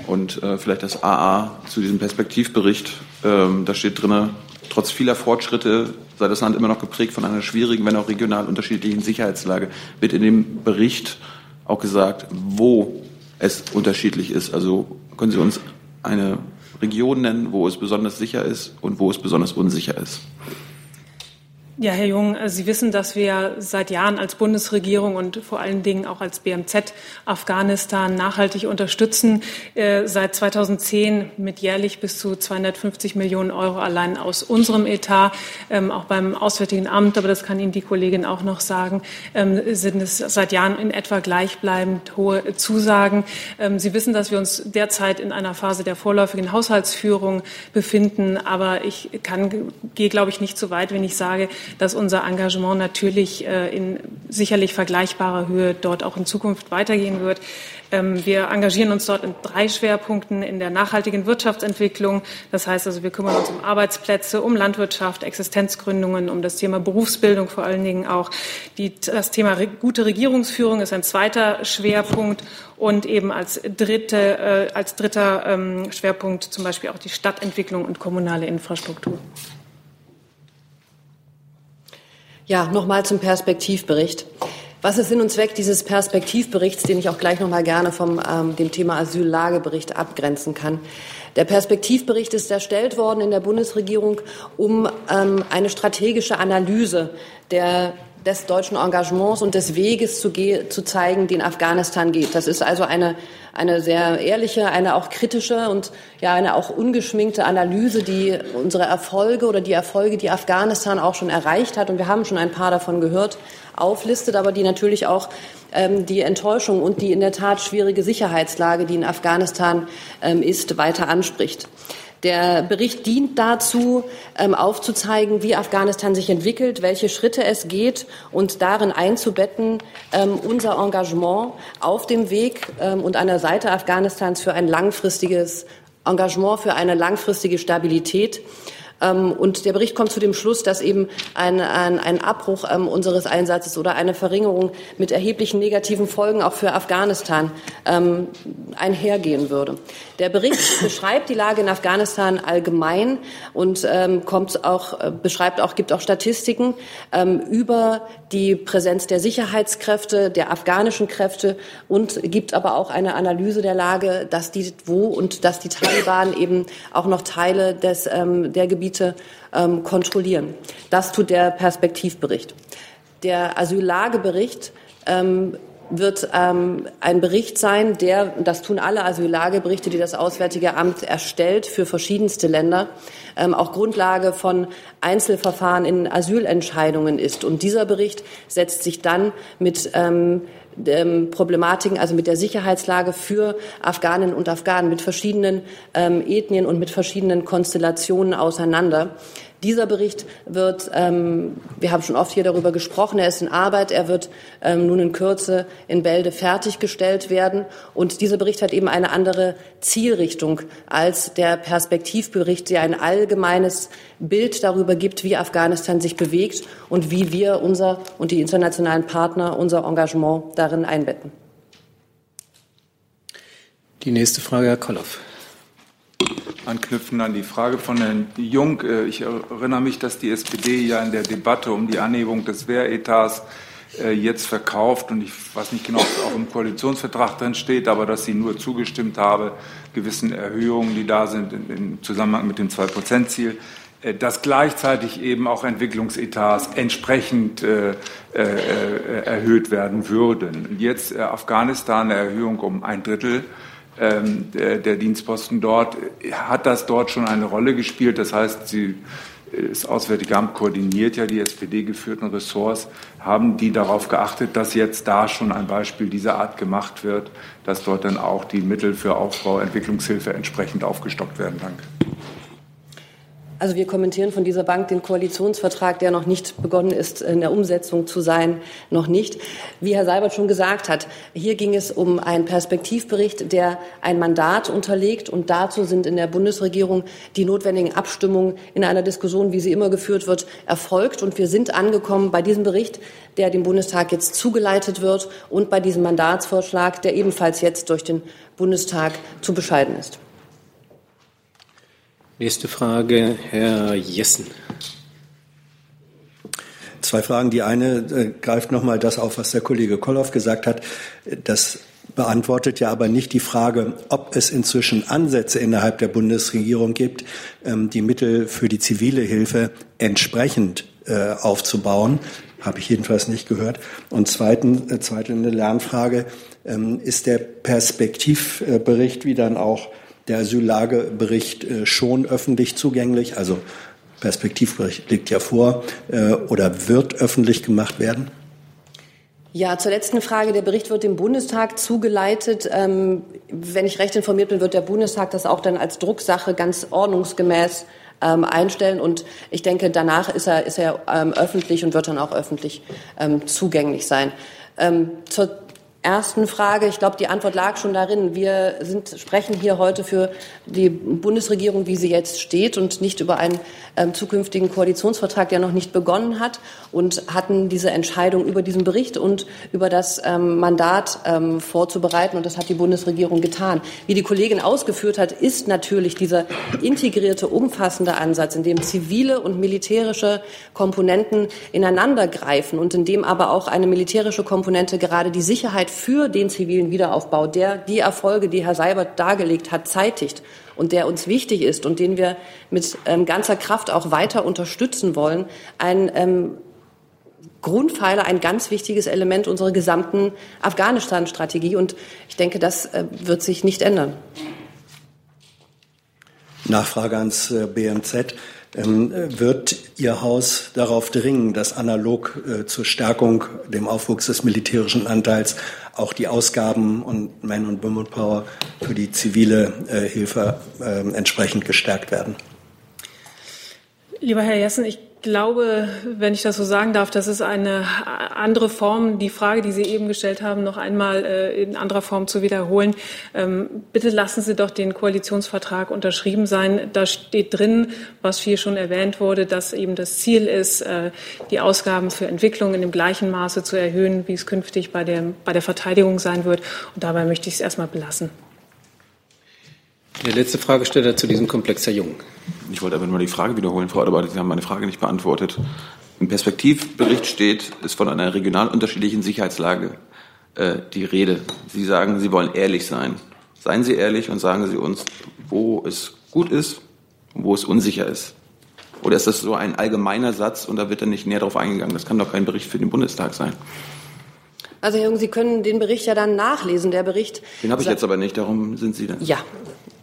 Und äh, vielleicht das AA zu diesem Perspektivbericht. Ähm, da steht drin, trotz vieler Fortschritte sei das Land immer noch geprägt von einer schwierigen, wenn auch regional unterschiedlichen Sicherheitslage. Wird in dem Bericht auch gesagt, wo es unterschiedlich ist. Also können Sie uns eine Regionen nennen, wo es besonders sicher ist und wo es besonders unsicher ist? Ja, Herr Jung, äh, Sie wissen, dass wir seit Jahren als Bundesregierung und vor allen Dingen auch als BMZ Afghanistan nachhaltig unterstützen. Äh, seit 2010 mit jährlich bis zu 250 Millionen Euro allein aus unserem Etat, ähm, auch beim Auswärtigen Amt, aber das kann Ihnen die Kollegin auch noch sagen, ähm, sind es seit Jahren in etwa gleichbleibend hohe Zusagen. Ähm, Sie wissen, dass wir uns derzeit in einer Phase der vorläufigen Haushaltsführung befinden, aber ich kann, gehe, glaube ich, nicht so weit, wenn ich sage, dass unser Engagement natürlich äh, in sicherlich vergleichbarer Höhe dort auch in Zukunft weitergehen wird. Ähm, wir engagieren uns dort in drei Schwerpunkten in der nachhaltigen Wirtschaftsentwicklung. Das heißt also, wir kümmern uns um Arbeitsplätze, um Landwirtschaft, Existenzgründungen, um das Thema Berufsbildung vor allen Dingen auch. Die, das Thema gute Regierungsführung ist ein zweiter Schwerpunkt und eben als, dritte, äh, als dritter ähm, Schwerpunkt zum Beispiel auch die Stadtentwicklung und kommunale Infrastruktur. Ja, nochmal zum Perspektivbericht. Was ist Sinn und Zweck dieses Perspektivberichts, den ich auch gleich noch mal gerne vom ähm, dem Thema Asyllagebericht abgrenzen kann? Der Perspektivbericht ist erstellt worden in der Bundesregierung, um ähm, eine strategische Analyse der des deutschen Engagements und des Weges zu, zu, zeigen, den Afghanistan geht. Das ist also eine, eine sehr ehrliche, eine auch kritische und ja eine auch ungeschminkte Analyse, die unsere Erfolge oder die Erfolge, die Afghanistan auch schon erreicht hat, und wir haben schon ein paar davon gehört, auflistet, aber die natürlich auch ähm, die Enttäuschung und die in der Tat schwierige Sicherheitslage, die in Afghanistan ähm, ist, weiter anspricht. Der Bericht dient dazu, ähm, aufzuzeigen, wie Afghanistan sich entwickelt, welche Schritte es geht und darin einzubetten ähm, unser Engagement auf dem Weg ähm, und an der Seite Afghanistans für ein langfristiges Engagement, für eine langfristige Stabilität. Ähm, und der Bericht kommt zu dem Schluss, dass eben ein, ein, ein Abbruch ähm, unseres Einsatzes oder eine Verringerung mit erheblichen negativen Folgen auch für Afghanistan ähm, einhergehen würde. Der Bericht beschreibt die Lage in Afghanistan allgemein und kommt auch, äh, beschreibt auch, gibt auch Statistiken über die Präsenz der Sicherheitskräfte, der afghanischen Kräfte und gibt aber auch eine Analyse der Lage, dass die wo und dass die Taliban eben auch noch Teile des, der Gebiete ähm, kontrollieren. Das tut der Perspektivbericht. Der Asyllagebericht ähm, wird ähm, ein Bericht sein, der, das tun alle Asyllageberichte, die das Auswärtige Amt erstellt für verschiedenste Länder, ähm, auch Grundlage von Einzelverfahren in Asylentscheidungen ist. Und dieser Bericht setzt sich dann mit ähm, Problematiken, also mit der Sicherheitslage für Afghaninnen und Afghanen, mit verschiedenen ähm, Ethnien und mit verschiedenen Konstellationen auseinander. Dieser Bericht wird, ähm, wir haben schon oft hier darüber gesprochen, er ist in Arbeit, er wird ähm, nun in Kürze in Bälde fertiggestellt werden. Und dieser Bericht hat eben eine andere Zielrichtung als der Perspektivbericht, der ein allgemeines Bild darüber gibt, wie Afghanistan sich bewegt und wie wir unser und die internationalen Partner unser Engagement darin einbetten. Die nächste Frage, Herr Kolloff anknüpfen an die Frage von Herrn Jung. Äh, ich erinnere mich, dass die SPD ja in der Debatte um die Anhebung des Wehretats äh, jetzt verkauft und ich weiß nicht genau, ob es auch im Koalitionsvertrag drin steht, aber dass sie nur zugestimmt habe, gewissen Erhöhungen, die da sind im Zusammenhang mit dem Zwei-Prozent-Ziel, äh, dass gleichzeitig eben auch Entwicklungsetats entsprechend erhöht werden würden. Jetzt Afghanistan eine Erhöhung um ein Drittel ähm, der, der, Dienstposten dort. Hat das dort schon eine Rolle gespielt? Das heißt, Sie, das Auswärtige Amt koordiniert ja die SPD-geführten Ressorts. Haben die darauf geachtet, dass jetzt da schon ein Beispiel dieser Art gemacht wird, dass dort dann auch die Mittel für Aufbau, Entwicklungshilfe entsprechend aufgestockt werden? Danke. Also wir kommentieren von dieser Bank den Koalitionsvertrag, der noch nicht begonnen ist, in der Umsetzung zu sein, noch nicht. Wie Herr Seibert schon gesagt hat, hier ging es um einen Perspektivbericht, der ein Mandat unterlegt und dazu sind in der Bundesregierung die notwendigen Abstimmungen in einer Diskussion, wie sie immer geführt wird, erfolgt. Und wir sind angekommen bei diesem Bericht, der dem Bundestag jetzt zugeleitet wird und bei diesem Mandatsvorschlag, der ebenfalls jetzt durch den Bundestag zu bescheiden ist. Nächste Frage, Herr Jessen. Zwei Fragen. Die eine äh, greift nochmal das auf, was der Kollege Kolloff gesagt hat, dass beantwortet ja aber nicht die Frage, ob es inzwischen Ansätze innerhalb der Bundesregierung gibt, ähm, die Mittel für die zivile Hilfe entsprechend äh, aufzubauen. Habe ich jedenfalls nicht gehört. Und zweitens, äh, zweite Lernfrage, ähm, ist der Perspektivbericht wie dann auch der Asyllagebericht äh, schon öffentlich zugänglich? Also Perspektivbericht liegt ja vor äh, oder wird öffentlich gemacht werden? Ja, zur letzten Frage. Der Bericht wird dem Bundestag zugeleitet. Ähm, wenn ich recht informiert bin, wird der Bundestag das auch dann als Drucksache ganz ordnungsgemäß ähm, einstellen. Und ich denke, danach ist er, ist er ähm, öffentlich und wird dann auch öffentlich zugänglich sein. Zur ersten Frage, ich glaube, die Antwort lag schon darin. Wir sind, sprechen hier heute für die Bundesregierung, wie sie jetzt steht und nicht über einen ähm, zukünftigen Koalitionsvertrag, der noch nicht begonnen hat und hatten diese Entscheidung über diesen Bericht und über das ähm, Mandat ähm, vorzubereiten. Und das hat die Bundesregierung getan. Wie die Kollegin ausgeführt hat, ist natürlich dieser integrierte, umfassende Ansatz, in dem zivile und militärische Komponenten ineinandergreifen und in dem aber auch eine militärische Komponente gerade die Sicherheit für den zivilen Wiederaufbau, der die Erfolge, die Herr Seibert dargelegt hat, zeitigt und der uns wichtig ist und den wir mit ähm, ganzer Kraft auch weiter unterstützen wollen, ein ähm, Grundpfeiler, ein ganz wichtiges Element unserer gesamten Afghanistan-Strategie. Und ich denke, das äh, wird sich nicht ändern. Nachfrage ans äh, BMZ. Ähm, wird Ihr Haus darauf dringen, dass analog äh, zur Stärkung, dem Aufwuchs des militärischen Anteils auch die Ausgaben und Man- und Women Power für die zivile äh, Hilfe ähm, entsprechend gestärkt werden? Lieber Herr Jessen, ich glaube, wenn ich das so sagen darf, das ist eine andere Form, die Frage, die Sie eben gestellt haben, noch einmal äh, in anderer Form zu wiederholen. Ähm, bitte lassen Sie doch den Koalitionsvertrag unterschrieben sein. Da steht drin, was hier schon erwähnt wurde, dass eben das Ziel ist, äh, die Ausgaben für Entwicklung in dem gleichen Maße zu erhöhen, wie es künftig bei der, bei der Verteidigung sein wird. Und dabei möchte ich es erstmal belassen. Der letzte Fragesteller zu diesem Komplex, Herr Jung. Ich wollte aber nur die Frage wiederholen, Frau Adebar, Sie haben meine Frage nicht beantwortet. Im Perspektivbericht steht, ist von einer regional unterschiedlichen Sicherheitslage äh, die Rede. Sie sagen, Sie wollen ehrlich sein. Seien Sie ehrlich und sagen Sie uns, wo es gut ist und wo es unsicher ist. Oder ist das so ein allgemeiner Satz und da wird dann nicht näher darauf eingegangen? Das kann doch kein Bericht für den Bundestag sein. Also Herr Jung, Sie können den Bericht ja dann nachlesen. Der Bericht. Den habe ich jetzt aber nicht, darum sind Sie dann. Ja,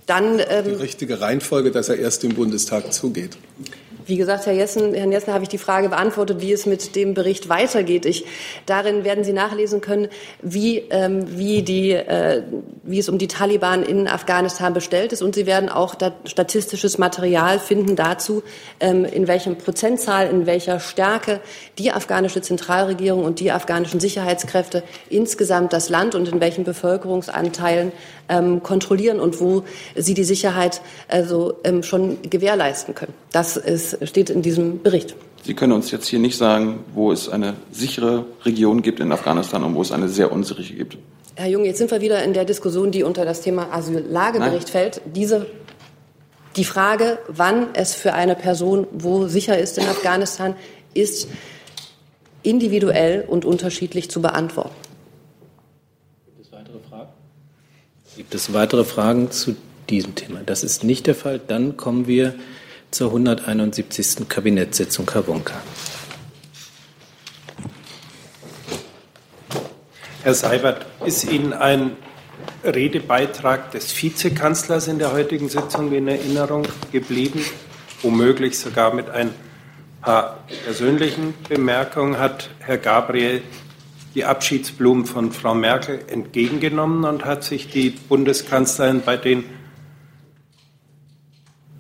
dann, ähm, die richtige Reihenfolge, dass er erst dem Bundestag zugeht. Wie gesagt, Herr Jessen, Herrn Jessen habe ich die Frage beantwortet, wie es mit dem Bericht weitergeht. Ich, darin werden Sie nachlesen können, wie, ähm, wie, die, äh, wie es um die Taliban in Afghanistan bestellt ist. Und Sie werden auch statistisches Material finden dazu, ähm, in welchem Prozentzahl, in welcher Stärke die afghanische Zentralregierung und die afghanischen Sicherheitskräfte insgesamt das Land und in welchen Bevölkerungsanteilen ähm, kontrollieren und wo sie die Sicherheit also ähm, schon gewährleisten können. Das ist steht in diesem Bericht. Sie können uns jetzt hier nicht sagen, wo es eine sichere Region gibt in Afghanistan und wo es eine sehr unsichere gibt. Herr Jung, jetzt sind wir wieder in der Diskussion, die unter das Thema Asyllagebericht fällt. Diese, die Frage, wann es für eine Person wo sicher ist in Afghanistan, ist individuell und unterschiedlich zu beantworten. Gibt es weitere Fragen? Gibt es weitere Fragen zu diesem Thema? Das ist nicht der Fall. Dann kommen wir zur 171. Kabinettssitzung Herr Wonka. Herr Seibert, ist Ihnen ein Redebeitrag des Vizekanzlers in der heutigen Sitzung in Erinnerung geblieben? Womöglich sogar mit ein paar persönlichen Bemerkungen hat Herr Gabriel die Abschiedsblumen von Frau Merkel entgegengenommen und hat sich die Bundeskanzlerin bei den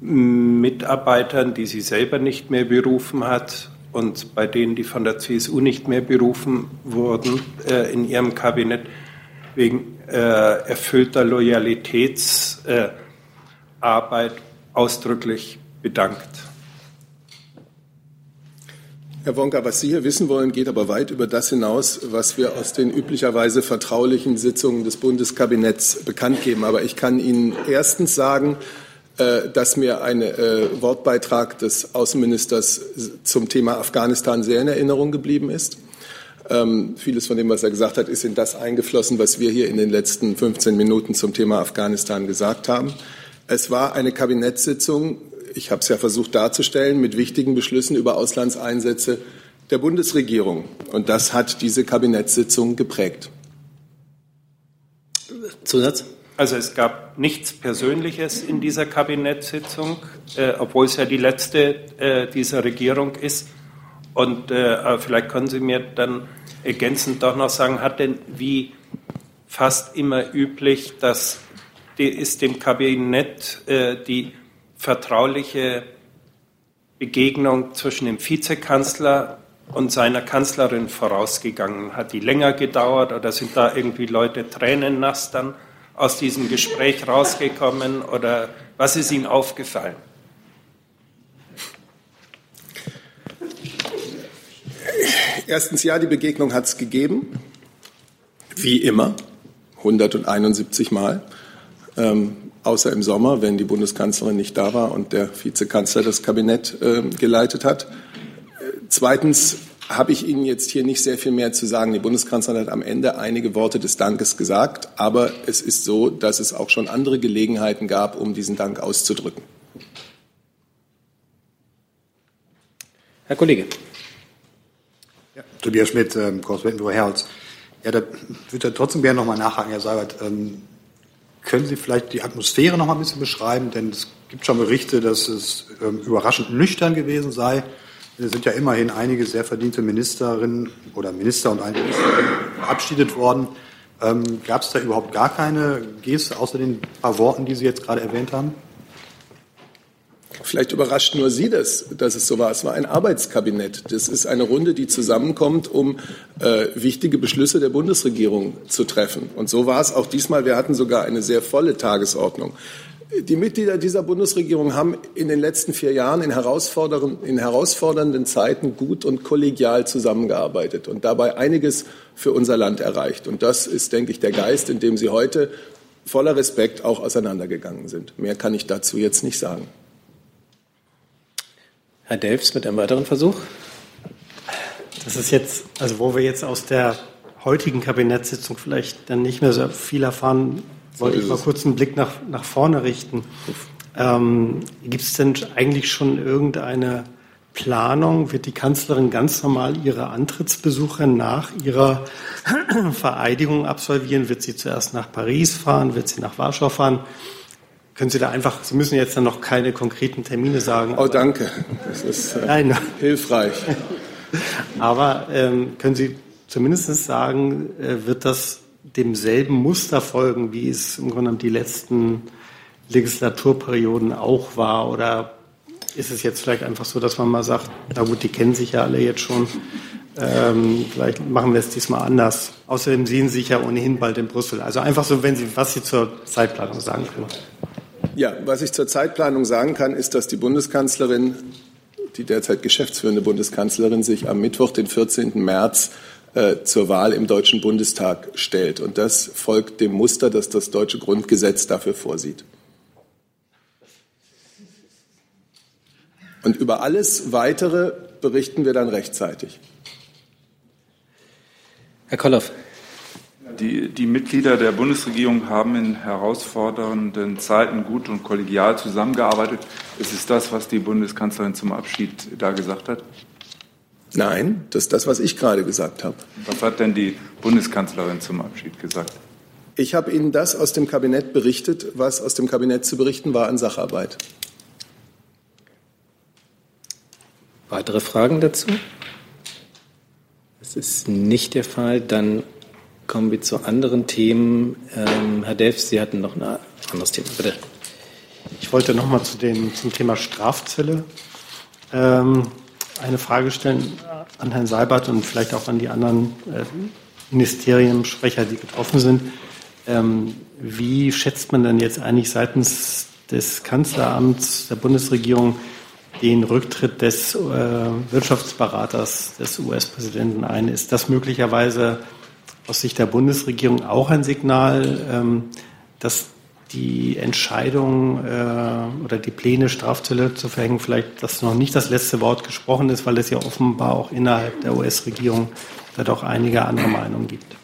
Mitarbeitern, die sie selber nicht mehr berufen hat und bei denen, die von der CSU nicht mehr berufen wurden äh, in ihrem Kabinett, wegen äh, erfüllter Loyalitätsarbeit äh, ausdrücklich bedankt. Herr Wonka, was Sie hier wissen wollen, geht aber weit über das hinaus, was wir aus den üblicherweise vertraulichen Sitzungen des Bundeskabinetts bekannt geben. Aber ich kann Ihnen erstens sagen, äh, dass mir ein äh, Wortbeitrag des Außenministers zum Thema Afghanistan sehr in Erinnerung geblieben ist. Ähm, vieles von dem, was er gesagt hat, ist in das eingeflossen, was wir hier in den letzten 15 Minuten zum Thema Afghanistan gesagt haben. Es war eine Kabinettssitzung, ich habe es ja versucht darzustellen, mit wichtigen Beschlüssen über Auslandseinsätze der Bundesregierung. Und das hat diese Kabinettssitzung geprägt. Zusatz? Also es gab nichts Persönliches in dieser Kabinettssitzung, äh, obwohl es ja die letzte äh, dieser Regierung ist. Und äh, vielleicht können Sie mir dann ergänzend doch noch sagen, hat denn wie fast immer üblich, dass die, ist dem Kabinett äh, die vertrauliche Begegnung zwischen dem Vizekanzler und seiner Kanzlerin vorausgegangen? Hat die länger gedauert oder sind da irgendwie Leute tränennass dann aus diesem Gespräch rausgekommen oder was ist Ihnen aufgefallen? Erstens ja, die Begegnung hat es gegeben, wie immer, 171 Mal, ähm, außer im Sommer, wenn die Bundeskanzlerin nicht da war und der Vizekanzler das Kabinett äh, geleitet hat. Zweitens habe ich Ihnen jetzt hier nicht sehr viel mehr zu sagen. Die Bundeskanzlerin hat am Ende einige Worte des Dankes gesagt, aber es ist so, dass es auch schon andere Gelegenheiten gab, um diesen Dank auszudrücken. Herr Kollege. Ja, Tobias Schmidt, ähm, Korrespondent Herz. Ja, da würde ich trotzdem gerne nochmal nachhaken, Herr Seibert. Ähm, können Sie vielleicht die Atmosphäre noch mal ein bisschen beschreiben? Denn es gibt schon Berichte, dass es ähm, überraschend nüchtern gewesen sei. Es sind ja immerhin einige sehr verdiente Ministerinnen oder Minister und einige verabschiedet worden. Ähm, Gab es da überhaupt gar keine Geste außer den paar Worten, die Sie jetzt gerade erwähnt haben? Vielleicht überrascht nur Sie das, dass es so war. Es war ein Arbeitskabinett. Das ist eine Runde, die zusammenkommt, um äh, wichtige Beschlüsse der Bundesregierung zu treffen. Und so war es auch diesmal. Wir hatten sogar eine sehr volle Tagesordnung. Die Mitglieder dieser Bundesregierung haben in den letzten vier Jahren in, in herausfordernden Zeiten gut und kollegial zusammengearbeitet und dabei einiges für unser Land erreicht. Und das ist, denke ich, der Geist, in dem Sie heute voller Respekt auch auseinandergegangen sind. Mehr kann ich dazu jetzt nicht sagen. Herr Delfs mit einem weiteren Versuch. Das ist jetzt, also wo wir jetzt aus der heutigen Kabinettssitzung vielleicht dann nicht mehr so viel erfahren, wollte ich mal kurz einen Blick nach, nach vorne richten. Ähm, Gibt es denn eigentlich schon irgendeine Planung? Wird die Kanzlerin ganz normal ihre Antrittsbesuche nach ihrer Vereidigung absolvieren? Wird sie zuerst nach Paris fahren? Wird sie nach Warschau fahren? Können Sie da einfach, Sie müssen jetzt dann noch keine konkreten Termine sagen. Oh, danke. Das ist äh, Nein. hilfreich. aber ähm, können Sie zumindest sagen, äh, wird das demselben Muster folgen, wie es im Grunde die letzten Legislaturperioden auch war? Oder ist es jetzt vielleicht einfach so, dass man mal sagt, na gut, die kennen sich ja alle jetzt schon, ähm, vielleicht machen wir es diesmal anders. Außerdem sehen Sie sich ja ohnehin bald in Brüssel. Also einfach so, wenn Sie, was Sie zur Zeitplanung sagen können. Ja, was ich zur Zeitplanung sagen kann, ist, dass die Bundeskanzlerin, die derzeit geschäftsführende Bundeskanzlerin, sich am Mittwoch, den 14. März, äh, zur Wahl im Deutschen Bundestag stellt. Und das folgt dem Muster, das das deutsche Grundgesetz dafür vorsieht. Und über alles Weitere berichten wir dann rechtzeitig. Herr Kolloff. Die, die, Mitglieder der Bundesregierung haben in herausfordernden Zeiten gut und kollegial zusammengearbeitet. Ist es das, was die Bundeskanzlerin zum Abschied da gesagt hat? Nein, das ist das, was ich gerade gesagt habe. Was hat denn die Bundeskanzlerin zum Abschied gesagt? Ich habe Ihnen das aus dem Kabinett berichtet, was aus dem Kabinett zu berichten war an Sacharbeit. Weitere Fragen dazu? Das ist nicht der Fall. Dann kommen wir zu anderen Themen. Ähm, Herr Delf, Sie hatten noch ein anderes Thema. Bitte. Ich wollte noch mal zu dem, zum Thema Strafzelle ähm, eine Frage stellen an Herrn Seibert und vielleicht auch an die anderen äh, Ministeriensprecher, die betroffen sind. Ähm, wie schätzt man denn jetzt eigentlich seitens des Kanzleramts der Bundesregierung den Rücktritt des äh, Wirtschaftsberaters des US-Präsidenten ein? Ist das möglicherweise aus Sicht der Bundesregierung auch ein Signal, ähm, dass die Entscheidung äh, oder die Pläne, Strafzölle zu verhängen, vielleicht, dass noch nicht das letzte Wort gesprochen ist, weil es ja offenbar auch innerhalb der US-Regierung da doch einige andere Meinungen gibt.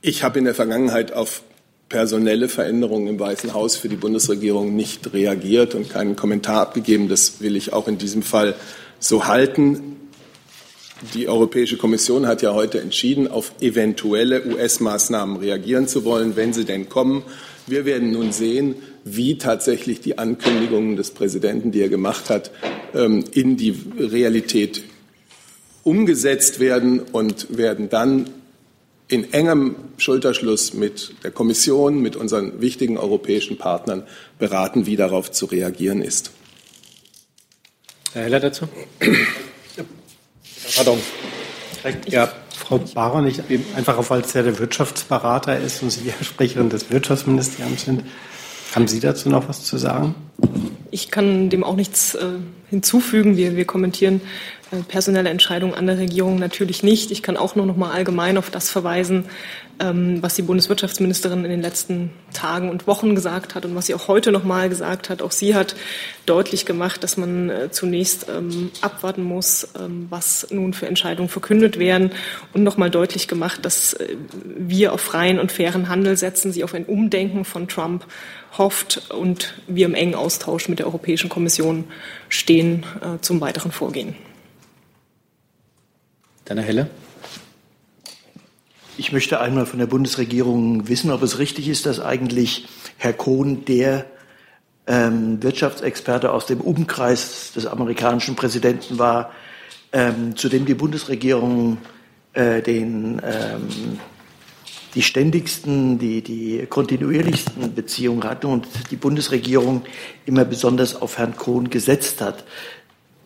Ich habe in der Vergangenheit auf personelle Veränderungen im Weißen Haus für die Bundesregierung nicht reagiert und keinen Kommentar abgegeben. Das will ich auch in diesem Fall so halten. Die Europäische Kommission hat ja heute entschieden, auf eventuelle US-Maßnahmen reagieren zu wollen, wenn sie denn kommen. Wir werden nun sehen, wie tatsächlich die Ankündigungen des Präsidenten, die er gemacht hat, ähm, in die Realität umgesetzt werden und werden dann in engem Schulterschluss mit der Kommission, mit unseren wichtigen europäischen Partnern beraten, wie darauf zu reagieren ist. Herr Heller dazu? Pardon. Ja, Frau Baron, ich, einfach auch, weil es ja der Wirtschaftsberater ist und Sie ja Sprecherin des Wirtschaftsministeriums sind, haben Sie dazu noch was zu sagen? Ich kann dem auch nichts äh, hinzufügen. Wir, wir kommentieren personelle Entscheidungen an der Regierung natürlich nicht. Ich kann auch nur noch mal allgemein auf das verweisen, ähm, was die Bundeswirtschaftsministerin in den letzten Tagen und Wochen gesagt hat und was sie auch heute noch mal gesagt hat. Auch sie hat deutlich gemacht, dass man äh, zunächst ähm, abwarten muss, ähm, was nun für Entscheidungen verkündet werden und noch mal deutlich gemacht, dass äh, wir auf freien und fairen Handel setzen, sie auf ein Umdenken von Trump hofft und wir im engen Austausch mit der Europäischen Kommission stehen äh, zum weiteren Vorgehen. Dann Herr Helle. Ich möchte einmal von der Bundesregierung wissen, ob es richtig ist, dass eigentlich Herr Kohn der ähm, Wirtschaftsexperte aus dem Umkreis des amerikanischen Präsidenten war, ähm, zu dem die Bundesregierung äh, den, ähm, die ständigsten, die, die kontinuierlichsten Beziehungen hatte und die Bundesregierung immer besonders auf Herrn Kohn gesetzt hat.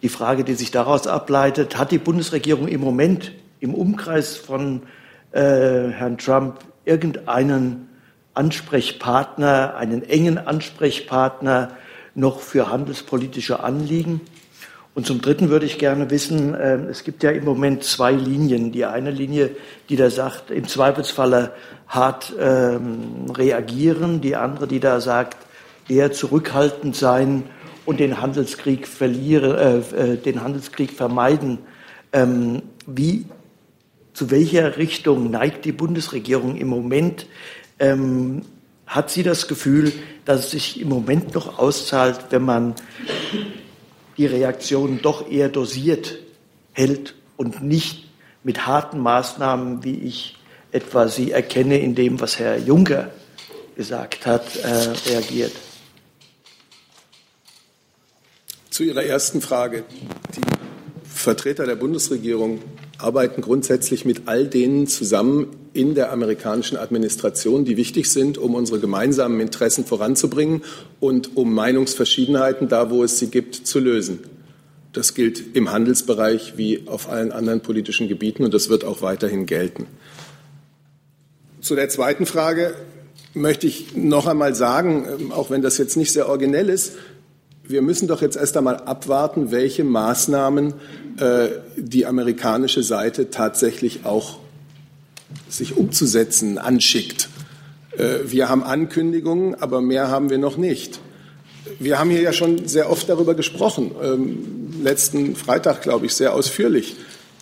Die Frage, die sich daraus ableitet, hat die Bundesregierung im Moment im Umkreis von äh, Herrn Trump irgendeinen Ansprechpartner, einen engen Ansprechpartner noch für handelspolitische Anliegen? Und zum Dritten würde ich gerne wissen, äh, es gibt ja im Moment zwei Linien. Die eine Linie, die da sagt, im Zweifelsfalle hart ähm, reagieren, die andere, die da sagt, eher zurückhaltend sein und den Handelskrieg verlieren, äh, äh, den Handelskrieg vermeiden. Ähm, wie zu welcher Richtung neigt die Bundesregierung im Moment? Ähm, hat sie das Gefühl, dass es sich im Moment noch auszahlt, wenn man die Reaktionen doch eher dosiert hält und nicht mit harten Maßnahmen, wie ich etwa sie erkenne in dem, was Herr Juncker gesagt hat, äh, reagiert? Zu Ihrer ersten Frage. Die Vertreter der Bundesregierung arbeiten grundsätzlich mit all denen zusammen in der amerikanischen Administration, die wichtig sind, um unsere gemeinsamen Interessen voranzubringen und um Meinungsverschiedenheiten da, wo es sie gibt, zu lösen. Das gilt im Handelsbereich wie auf allen anderen politischen Gebieten und das wird auch weiterhin gelten. Zu der zweiten Frage möchte ich noch einmal sagen, auch wenn das jetzt nicht sehr originell ist, wir müssen doch jetzt erst einmal abwarten, welche Maßnahmen äh, die amerikanische Seite tatsächlich auch sich umzusetzen anschickt. Äh, wir haben Ankündigungen, aber mehr haben wir noch nicht. Wir haben hier ja schon sehr oft darüber gesprochen, ähm, letzten Freitag, glaube ich, sehr ausführlich.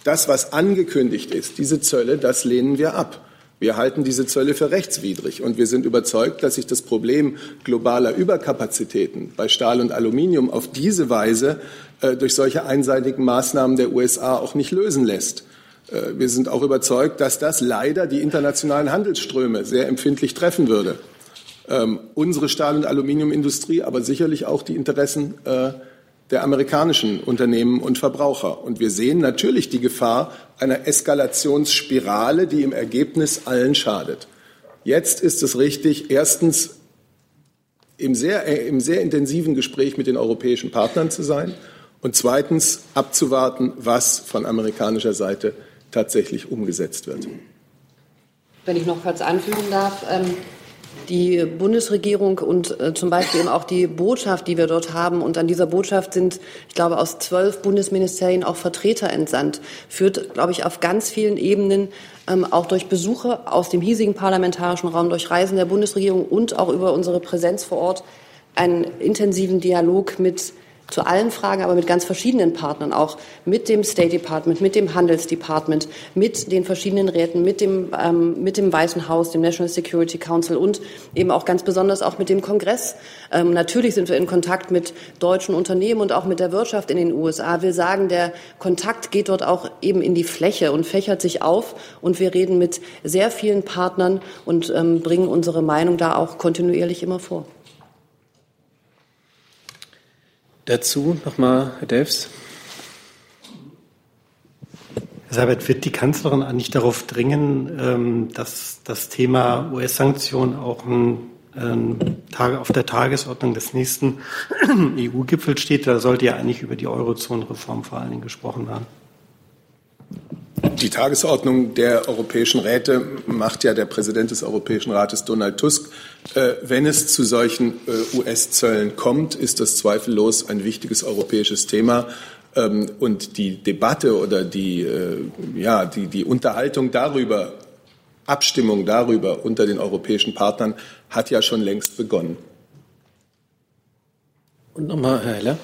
Das, was angekündigt ist, diese Zölle, das lehnen wir ab. Wir halten diese Zölle für rechtswidrig und wir sind überzeugt, dass sich das Problem globaler Überkapazitäten bei Stahl und Aluminium auf diese Weise äh, durch solche einseitigen Maßnahmen der USA auch nicht lösen lässt. Äh, wir sind auch überzeugt, dass das leider die internationalen Handelsströme sehr empfindlich treffen würde. Ähm, unsere Stahl- und Aluminiumindustrie, aber sicherlich auch die Interessen äh, der amerikanischen Unternehmen und Verbraucher. Und wir sehen natürlich die Gefahr einer Eskalationsspirale, die im Ergebnis allen schadet. Jetzt ist es richtig, erstens im sehr, im sehr intensiven Gespräch mit den europäischen Partnern zu sein und zweitens abzuwarten, was von amerikanischer Seite tatsächlich umgesetzt wird. Wenn ich noch kurz anfügen darf, ähm die Bundesregierung und äh, zum Beispiel eben auch die Botschaft, die wir dort haben. Und an dieser Botschaft sind, ich glaube, aus zwölf Bundesministerien auch Vertreter entsandt. Führt, glaube ich, auf ganz vielen Ebenen, ähm, auch durch Besuche aus dem hiesigen parlamentarischen Raum, durch Reisen der Bundesregierung und auch über unsere Präsenz vor Ort, einen intensiven Dialog mit zu allen Fragen, aber mit ganz verschiedenen Partnern, auch mit dem State Department, mit dem Handelsdepartment, mit den verschiedenen Räten, mit dem, ähm, mit dem Weißen Haus, dem National Security Council und eben auch ganz besonders auch mit dem Kongress. Ähm, natürlich sind wir in Kontakt mit deutschen Unternehmen und auch mit der Wirtschaft in den USA. Wir sagen, der Kontakt geht dort auch eben in die Fläche und fächert sich auf und wir reden mit sehr vielen Partnern und ähm, bringen unsere Meinung da auch kontinuierlich immer vor. Dazu nochmal Herr Delfs. Herr Seibert, wird die Kanzlerin eigentlich darauf dringen, ähm, dass das Thema US-Sanktionen auch auf der Tagesordnung des nächsten EU-Gipfels steht? Da sollte ja eigentlich über die Eurozonenreform vor allen Dingen gesprochen werden. Die Tagesordnung der europäischen Räte macht ja der Präsident des Europäischen Rates Donald Tusk. Äh, wenn es zu solchen äh, US-Zöllen kommt, ist das zweifellos ein wichtiges europäisches Thema. Ähm, und die Debatte oder die, äh, ja, die, die Unterhaltung darüber, Abstimmung darüber unter den europäischen Partnern hat ja schon längst begonnen. Und nochmal, Herr Heller.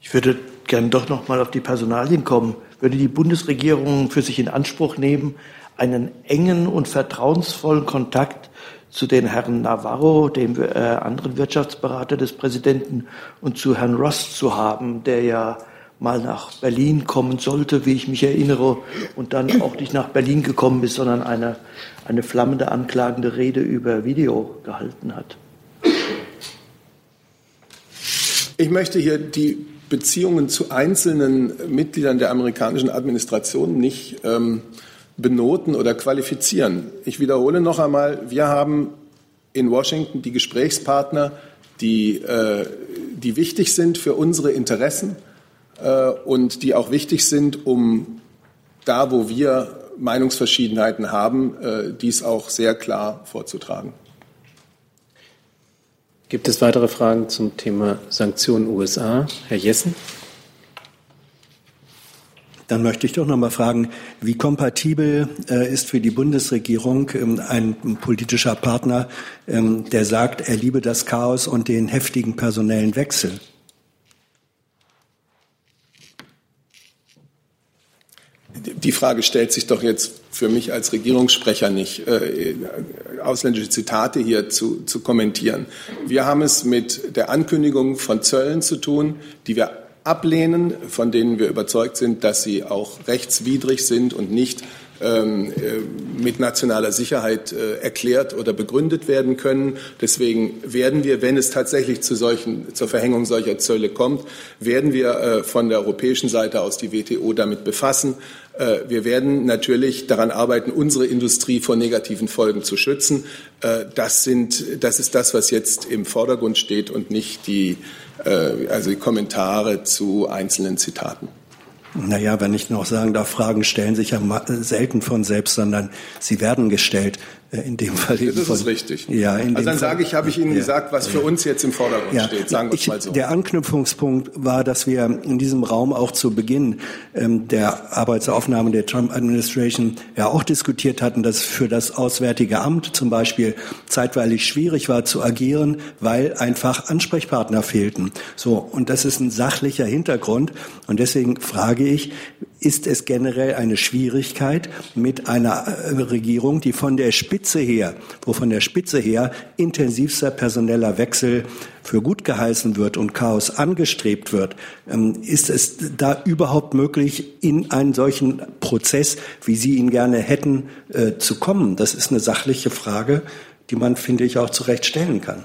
Ich würde gerne doch noch mal auf die Personalien kommen. Würde die Bundesregierung für sich in Anspruch nehmen, einen engen und vertrauensvollen Kontakt zu den Herren Navarro, dem äh, anderen Wirtschaftsberater des Präsidenten, und zu Herrn Ross zu haben, der ja mal nach Berlin kommen sollte, wie ich mich erinnere, und dann auch nicht nach Berlin gekommen ist, sondern eine, eine flammende, anklagende Rede über Video gehalten hat. Ich möchte hier die Beziehungen zu einzelnen Mitgliedern der amerikanischen Administration nicht ähm, benoten oder qualifizieren. Ich wiederhole noch einmal, wir haben in Washington die Gesprächspartner, die, äh, die wichtig sind für unsere Interessen äh, und die auch wichtig sind, um da, wo wir Meinungsverschiedenheiten haben, äh, dies auch sehr klar vorzutragen. Gibt es weitere Fragen zum Thema Sanktionen USA? Herr Jessen? Dann möchte ich doch noch mal fragen, wie kompatibel äh, ist für die Bundesregierung ähm, ein politischer Partner, ähm, der sagt, er liebe das Chaos und den heftigen personellen Wechsel? Die Frage stellt sich doch jetzt für mich als Regierungssprecher nicht, äh, ausländische Zitate hier zu, zu kommentieren. Wir haben es mit der Ankündigung von Zöllen zu tun, die wir ablehnen, von denen wir überzeugt sind, dass sie auch rechtswidrig sind und nicht ähm, äh, mit nationaler Sicherheit äh, erklärt oder begründet werden können. Deswegen werden wir, wenn es tatsächlich zu solchen, zur Verhängung solcher Zölle kommt, werden wir äh, von der europäischen Seite aus die WTO damit befassen. Äh, wir werden natürlich daran arbeiten, unsere Industrie vor negativen Folgen zu schützen. Äh, das, sind, das ist das, was jetzt im Vordergrund steht und nicht die, äh, also die Kommentare zu einzelnen Zitaten. Naja, wenn ich noch sagen darf, Fragen stellen sich ja selten von selbst, sondern sie werden gestellt. Äh, in dem Fall. Das ist richtig. Ja, in also dann sage ich, habe ich Ihnen ja. gesagt, was für uns jetzt im Vordergrund ja. steht. Sagen wir es mal so. Der Anknüpfungspunkt war, dass wir in diesem Raum auch zu Beginn ähm, der Arbeitsaufnahme der Trump-Administration ja auch diskutiert hatten, dass für das Auswärtige Amt zum Beispiel zeitweilig schwierig war zu agieren, weil einfach Ansprechpartner fehlten. So und das ist ein sachlicher Hintergrund und deswegen frage ich, ist es generell eine Schwierigkeit mit einer äh, Regierung, die von der Spitze her, wo von der Spitze her intensivster personeller Wechsel für gut geheißen wird und Chaos angestrebt wird. Ähm, ist es da überhaupt möglich, in einen solchen Prozess, wie Sie ihn gerne hätten, äh, zu kommen? Das ist eine sachliche Frage, die man, finde ich, auch zu Recht stellen kann.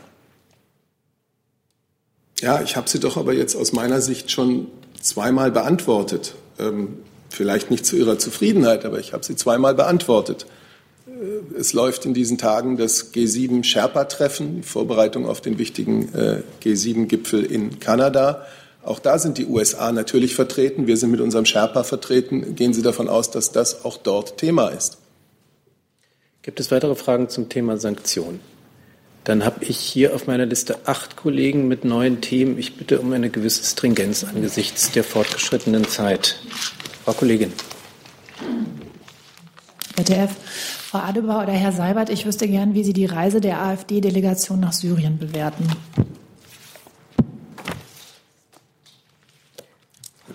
Ja, ich habe sie doch aber jetzt aus meiner Sicht schon zweimal beantwortet. Ähm, vielleicht nicht zu Ihrer Zufriedenheit, aber ich habe sie zweimal beantwortet. Äh, es läuft in diesen Tagen das G7 Sherpa-Treffen, die Vorbereitung auf den wichtigen äh, G7-Gipfel in Kanada. Auch da sind die USA natürlich vertreten. Wir sind mit unserem Sherpa vertreten. Gehen Sie davon aus, dass das auch dort Thema ist? Gibt es weitere Fragen zum Thema Sanktionen? Dann habe ich hier auf meiner Liste acht Kollegen mit neuen Themen. Ich bitte um eine gewisse Stringenz angesichts der fortgeschrittenen Zeit. Frau Kollegin. ZDF. Frau Adebar oder Herr Seibert, ich wüsste gern, wie Sie die Reise der AfD-Delegation nach Syrien bewerten.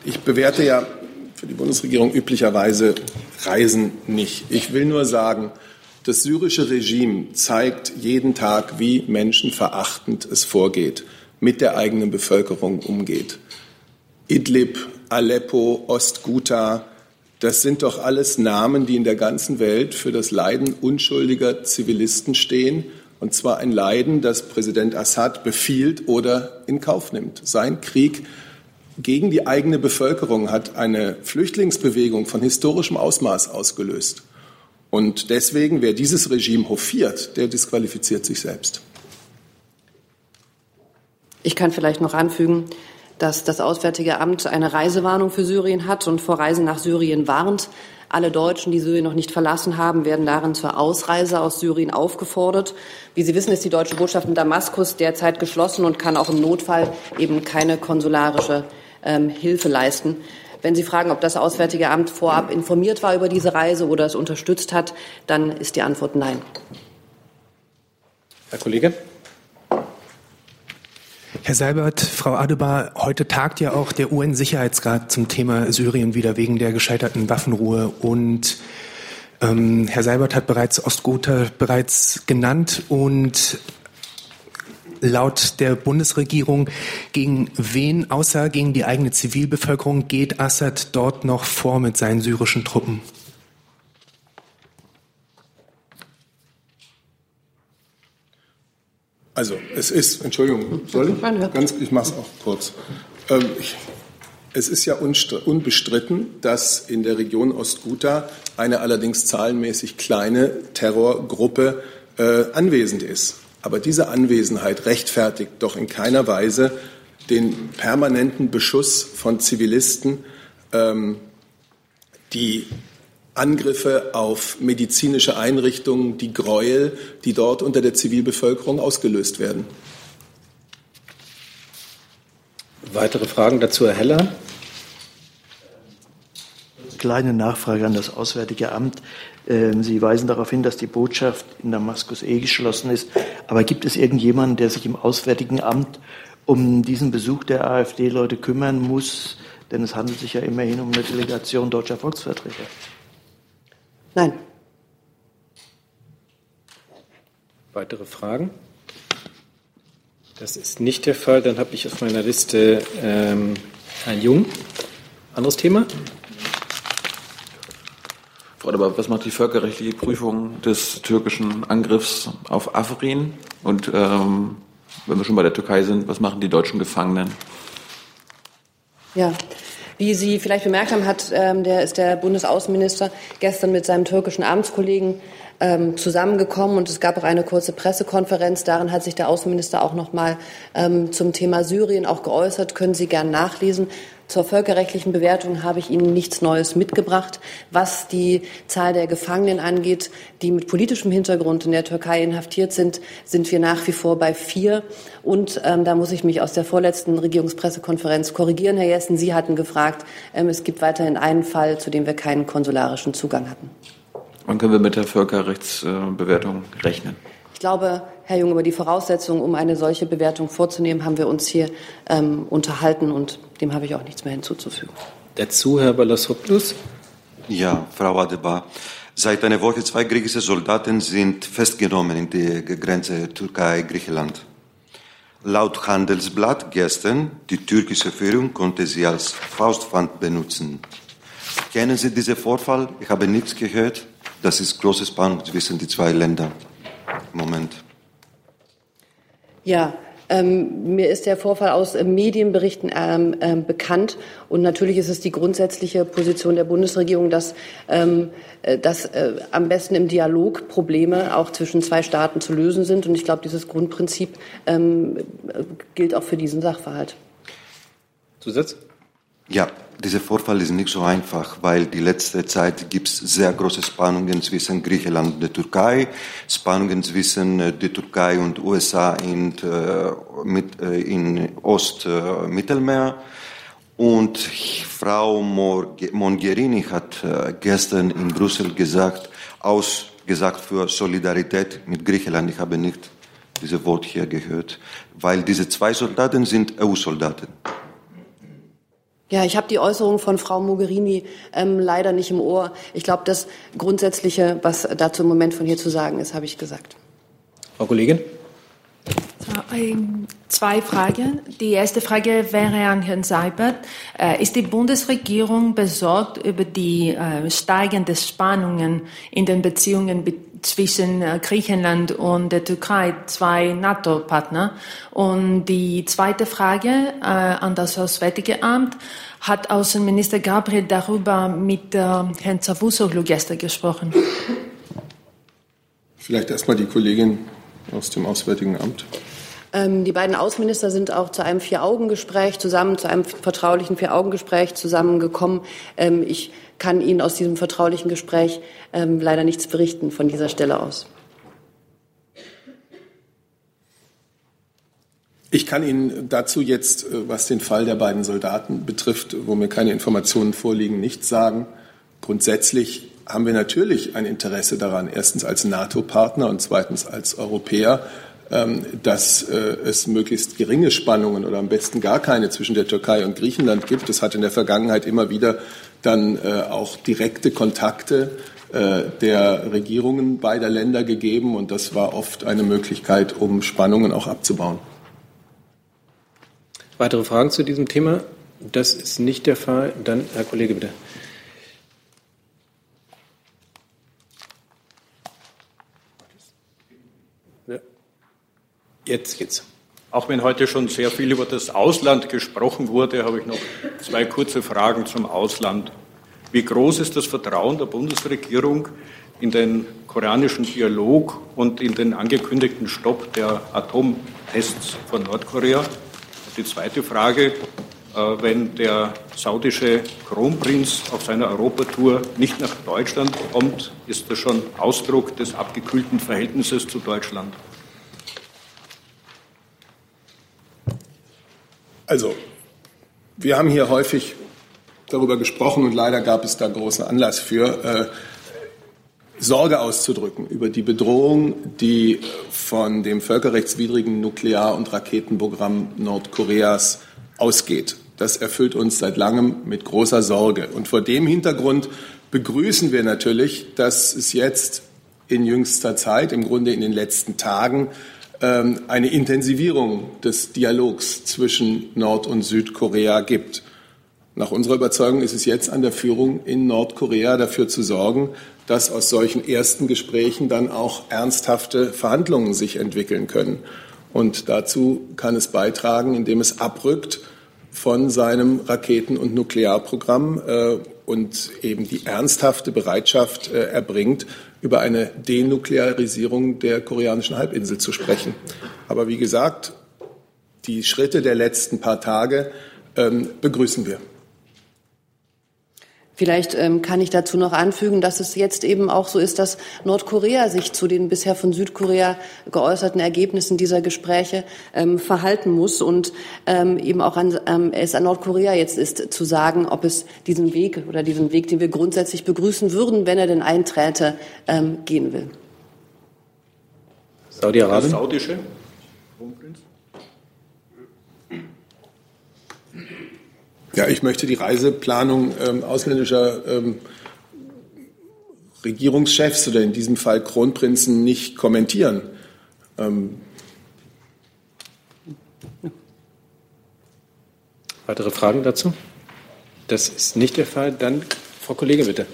Ich bewerte ja für die Bundesregierung üblicherweise Reisen nicht. Ich will nur sagen, das syrische Regime zeigt jeden Tag, wie menschenverachtend es vorgeht, mit der eigenen Bevölkerung umgeht. Idlib, Aleppo, Ostguta, das sind doch alles Namen, die in der ganzen Welt für das Leiden unschuldiger Zivilisten stehen. Und zwar ein Leiden, das Präsident Assad befiehlt oder in Kauf nimmt. Sein Krieg gegen die eigene Bevölkerung hat eine Flüchtlingsbewegung von historischem Ausmaß ausgelöst. Und deswegen, wer dieses Regime hofiert, der disqualifiziert sich selbst. Ich kann vielleicht noch anfügen, dass das Auswärtige Amt eine Reisewarnung für Syrien hat und vor Reisen nach Syrien warnt. Alle Deutschen, die Syrien noch nicht verlassen haben, werden darin zur Ausreise aus Syrien aufgefordert. Wie Sie wissen, ist die deutsche Botschaft in Damaskus derzeit geschlossen und kann auch im Notfall eben keine konsularische ähm, Hilfe leisten. Wenn Sie fragen, ob das Auswärtige Amt vorab informiert war über diese Reise oder es unterstützt hat, dann ist die Antwort nein. Herr Kollege. Herr Seibert, Frau Adebar, heute tagt ja auch der UN-Sicherheitsrat zum Thema Syrien wieder wegen der gescheiterten Waffenruhe. Und ähm, Herr Seibert hat bereits Ostgotha bereits genannt und laut der Bundesregierung, gegen wen außer gegen die eigene Zivilbevölkerung geht Assad dort noch vor mit seinen syrischen Truppen? Also es ist, Entschuldigung, soll ich? Ganz, ich mache es auch kurz. Ähm, ich, es ist ja unbestritten, dass in der Region Ostguta eine allerdings zahlenmäßig kleine Terrorgruppe äh, anwesend ist. Aber diese Anwesenheit rechtfertigt doch in keiner Weise den permanenten Beschuss von Zivilisten, ähm, die Angriffe auf medizinische Einrichtungen, die Gräuel, die dort unter der Zivilbevölkerung ausgelöst werden. Weitere Fragen dazu, Herr Heller? Kleine Nachfrage an das Auswärtige Amt. Ähm, Sie weisen darauf hin, dass die Botschaft in Damaskus eh geschlossen ist. Aber gibt es irgendjemanden, der sich im Auswärtigen Amt um diesen Besuch der AfD-Leute kümmern muss? Denn es handelt sich ja immerhin um eine Delegation deutscher Volksvertreter. Nein. Weitere Fragen? Das ist nicht der Fall. Dann habe ich auf meiner Liste ähm, Herrn Jung. Anderes Thema? Aber was macht die völkerrechtliche Prüfung des türkischen Angriffs auf Afrin? Und ähm, wenn wir schon bei der Türkei sind, was machen die deutschen Gefangenen? Ja, wie Sie vielleicht bemerkt haben, hat, ähm, der, ist der Bundesaußenminister gestern mit seinem türkischen Amtskollegen ähm, zusammengekommen und es gab auch eine kurze Pressekonferenz. Darin hat sich der Außenminister auch noch mal ähm, zum Thema Syrien auch geäußert. Können Sie gern nachlesen. Zur völkerrechtlichen Bewertung habe ich Ihnen nichts Neues mitgebracht. Was die Zahl der Gefangenen angeht, die mit politischem Hintergrund in der Türkei inhaftiert sind, sind wir nach wie vor bei vier. Und ähm, da muss ich mich aus der vorletzten Regierungspressekonferenz korrigieren. Herr Jessen, Sie hatten gefragt, ähm, es gibt weiterhin einen Fall, zu dem wir keinen konsularischen Zugang hatten. Wann können wir mit der Völkerrechtsbewertung rechnen? Ich glaube, Herr Jung, über die Voraussetzungen, um eine solche Bewertung vorzunehmen, haben wir uns hier ähm, unterhalten und dem habe ich auch nichts mehr hinzuzufügen. Dazu Herr Balasopoulos. Ja, Frau Adebar. Seit einer Woche zwei griechische Soldaten sind festgenommen in der Grenze Türkei-Griechenland. Laut Handelsblatt gestern, die türkische Führung konnte sie als Faustpfand benutzen. Kennen Sie diesen Vorfall? Ich habe nichts gehört. Das ist großes Spannung zwischen die zwei Ländern. Moment. Ja, ähm, mir ist der Vorfall aus äh, Medienberichten ähm, ähm, bekannt. Und natürlich ist es die grundsätzliche Position der Bundesregierung, dass, ähm, äh, dass äh, am besten im Dialog Probleme auch zwischen zwei Staaten zu lösen sind. Und ich glaube, dieses Grundprinzip ähm, gilt auch für diesen Sachverhalt. Zusatz? Ja, dieser Vorfall ist nicht so einfach, weil die letzte Zeit gibt es sehr große Spannungen zwischen Griechenland und der Türkei, Spannungen zwischen äh, der Türkei und USA in, äh, mit, äh, in Ostmittelmeer. Und Frau Mogherini hat gestern in Brüssel gesagt, ausgesagt für Solidarität mit Griechenland. Ich habe nicht dieses Wort hier gehört, weil diese zwei Soldaten sind EU-Soldaten. Ja, ich habe die Äußerung von Frau Mogherini ähm, leider nicht im Ohr. Ich glaube, das Grundsätzliche, was dazu im Moment von hier zu sagen ist, habe ich gesagt. Frau Kollegin? Zwei Fragen. Die erste Frage wäre an Herrn Seibert. Äh, ist die Bundesregierung besorgt über die äh, steigenden Spannungen in den Beziehungen zwischen äh, Griechenland und der Türkei, zwei NATO-Partner? Und die zweite Frage an das Auswärtige Amt. Hat Außenminister Gabriel darüber mit Herrn Zavusoglu gestern gesprochen? Vielleicht erstmal die Kollegin aus dem Auswärtigen Amt. Ähm, die beiden Außenminister sind auch zu einem Vier-Augen-Gespräch zusammen, zu einem vertraulichen Vier-Augen-Gespräch zusammengekommen. Ähm, ich kann Ihnen aus diesem vertraulichen Gespräch ähm, leider nichts berichten von dieser Stelle aus. Ich kann Ihnen dazu jetzt, äh, was den Fall der beiden Soldaten betrifft, wo mir keine Informationen vorliegen, nichts sagen. Grundsätzlich haben wir natürlich ein Interesse daran, erstens als NATO-Partner und zweitens als Europäer, dass äh, es möglichst geringe Spannungen oder am besten gar keine zwischen der Türkei und Griechenland gibt. Es hat in der Vergangenheit immer wieder dann äh, auch direkte Kontakte äh, der Regierungen beider Länder gegeben und das war oft eine Möglichkeit, um Spannungen auch abzubauen. Weitere Fragen zu diesem Thema? Das ist nicht der Fall. Dann, Herr Kollege, bitte. Jetzt geht's. Auch wenn heute schon sehr viel über das Ausland gesprochen wurde, habe ich noch zwei kurze Fragen zum Ausland. Wie groß ist das Vertrauen der Bundesregierung in den koreanischen Dialog und in den angekündigten Stopp der Atomtests von Nordkorea? Die zweite Frage, äh, wenn der saudische Kronprinz auf seiner Europatour nicht nach Deutschland kommt, ist das schon Ausdruck des abgekühlten Verhältnisses zu Deutschland? Also, wir haben hier häufig darüber gesprochen und leider gab es da großen Anlass für, äh, Sorge auszudrücken über die Bedrohung, die von dem völkerrechtswidrigen Nuklear- und Raketenprogramm Nordkoreas ausgeht. Das erfüllt uns seit langem mit großer Sorge. Und vor dem Hintergrund begrüßen wir natürlich, dass es jetzt in jüngster Zeit, im Grunde in den letzten Tagen, eine Intensivierung des Dialogs zwischen Nord- und Südkorea gibt. Nach unserer Überzeugung ist es jetzt an der Führung in Nordkorea dafür zu sorgen, dass aus solchen ersten Gesprächen dann auch ernsthafte Verhandlungen sich entwickeln können. Und dazu kann es beitragen, indem es abrückt von seinem Raketen- und Nuklearprogramm äh, und eben die ernsthafte Bereitschaft äh, erbringt, über eine Denuklearisierung der koreanischen Halbinsel zu sprechen. Aber wie gesagt, die Schritte der letzten paar Tage ähm, begrüßen wir. Vielleicht ähm, kann ich dazu noch anfügen, dass es jetzt eben auch so ist, dass Nordkorea sich zu den bisher von Südkorea geäußerten Ergebnissen dieser Gespräche ähm, verhalten muss und ähm, eben auch an, ähm, es an Nordkorea jetzt ist, zu sagen, ob es diesen Weg oder diesen Weg, den wir grundsätzlich begrüßen würden, wenn er denn einträte, ähm, gehen will. Saudi-Arabien. Saudische Ja, ich möchte die Reiseplanung ähm, ausländischer ähm, Regierungschefs oder in diesem Fall Kronprinzen nicht kommentieren. Ähm Weitere Fragen dazu? Das ist nicht der Fall. Dann Frau Kollegin, bitte.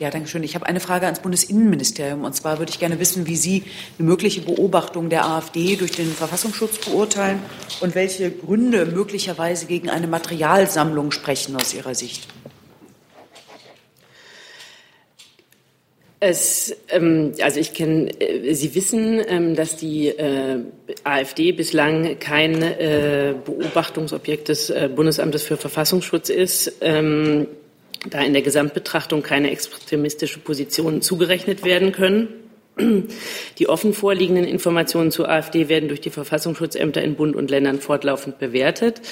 Ja, danke schön. Ich habe eine Frage ans Bundesinnenministerium. Und zwar würde ich gerne wissen, wie Sie eine mögliche Beobachtung der AfD durch den Verfassungsschutz beurteilen und welche Gründe möglicherweise gegen eine Materialsammlung sprechen aus Ihrer Sicht. Es, ähm, also ich kenne, äh, Sie wissen, ähm, dass die äh, AfD bislang kein äh, Beobachtungsobjekt des äh, Bundesamtes für Verfassungsschutz ist. Ähm, da in der Gesamtbetrachtung keine extremistische Positionen zugerechnet werden können. Die offen vorliegenden Informationen zur AfD werden durch die Verfassungsschutzämter in Bund und Ländern fortlaufend bewertet.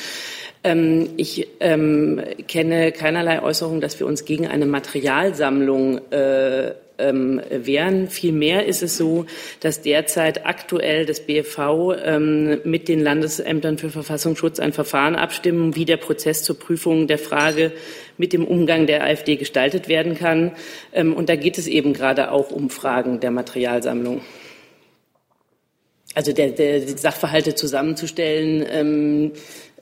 Ähm, ich ähm, kenne keinerlei Äußerung, dass wir uns gegen eine Materialsammlung äh, ähm, wehren. Vielmehr ist es so, dass derzeit aktuell das BFV ähm, mit den Landesämtern für Verfassungsschutz ein Verfahren abstimmen, wie der Prozess zur Prüfung der Frage mit dem Umgang der AfD gestaltet werden kann. Ähm, und da geht es eben gerade auch um Fragen der Materialsammlung. Also der, der Sachverhalte zusammenzustellen, ähm,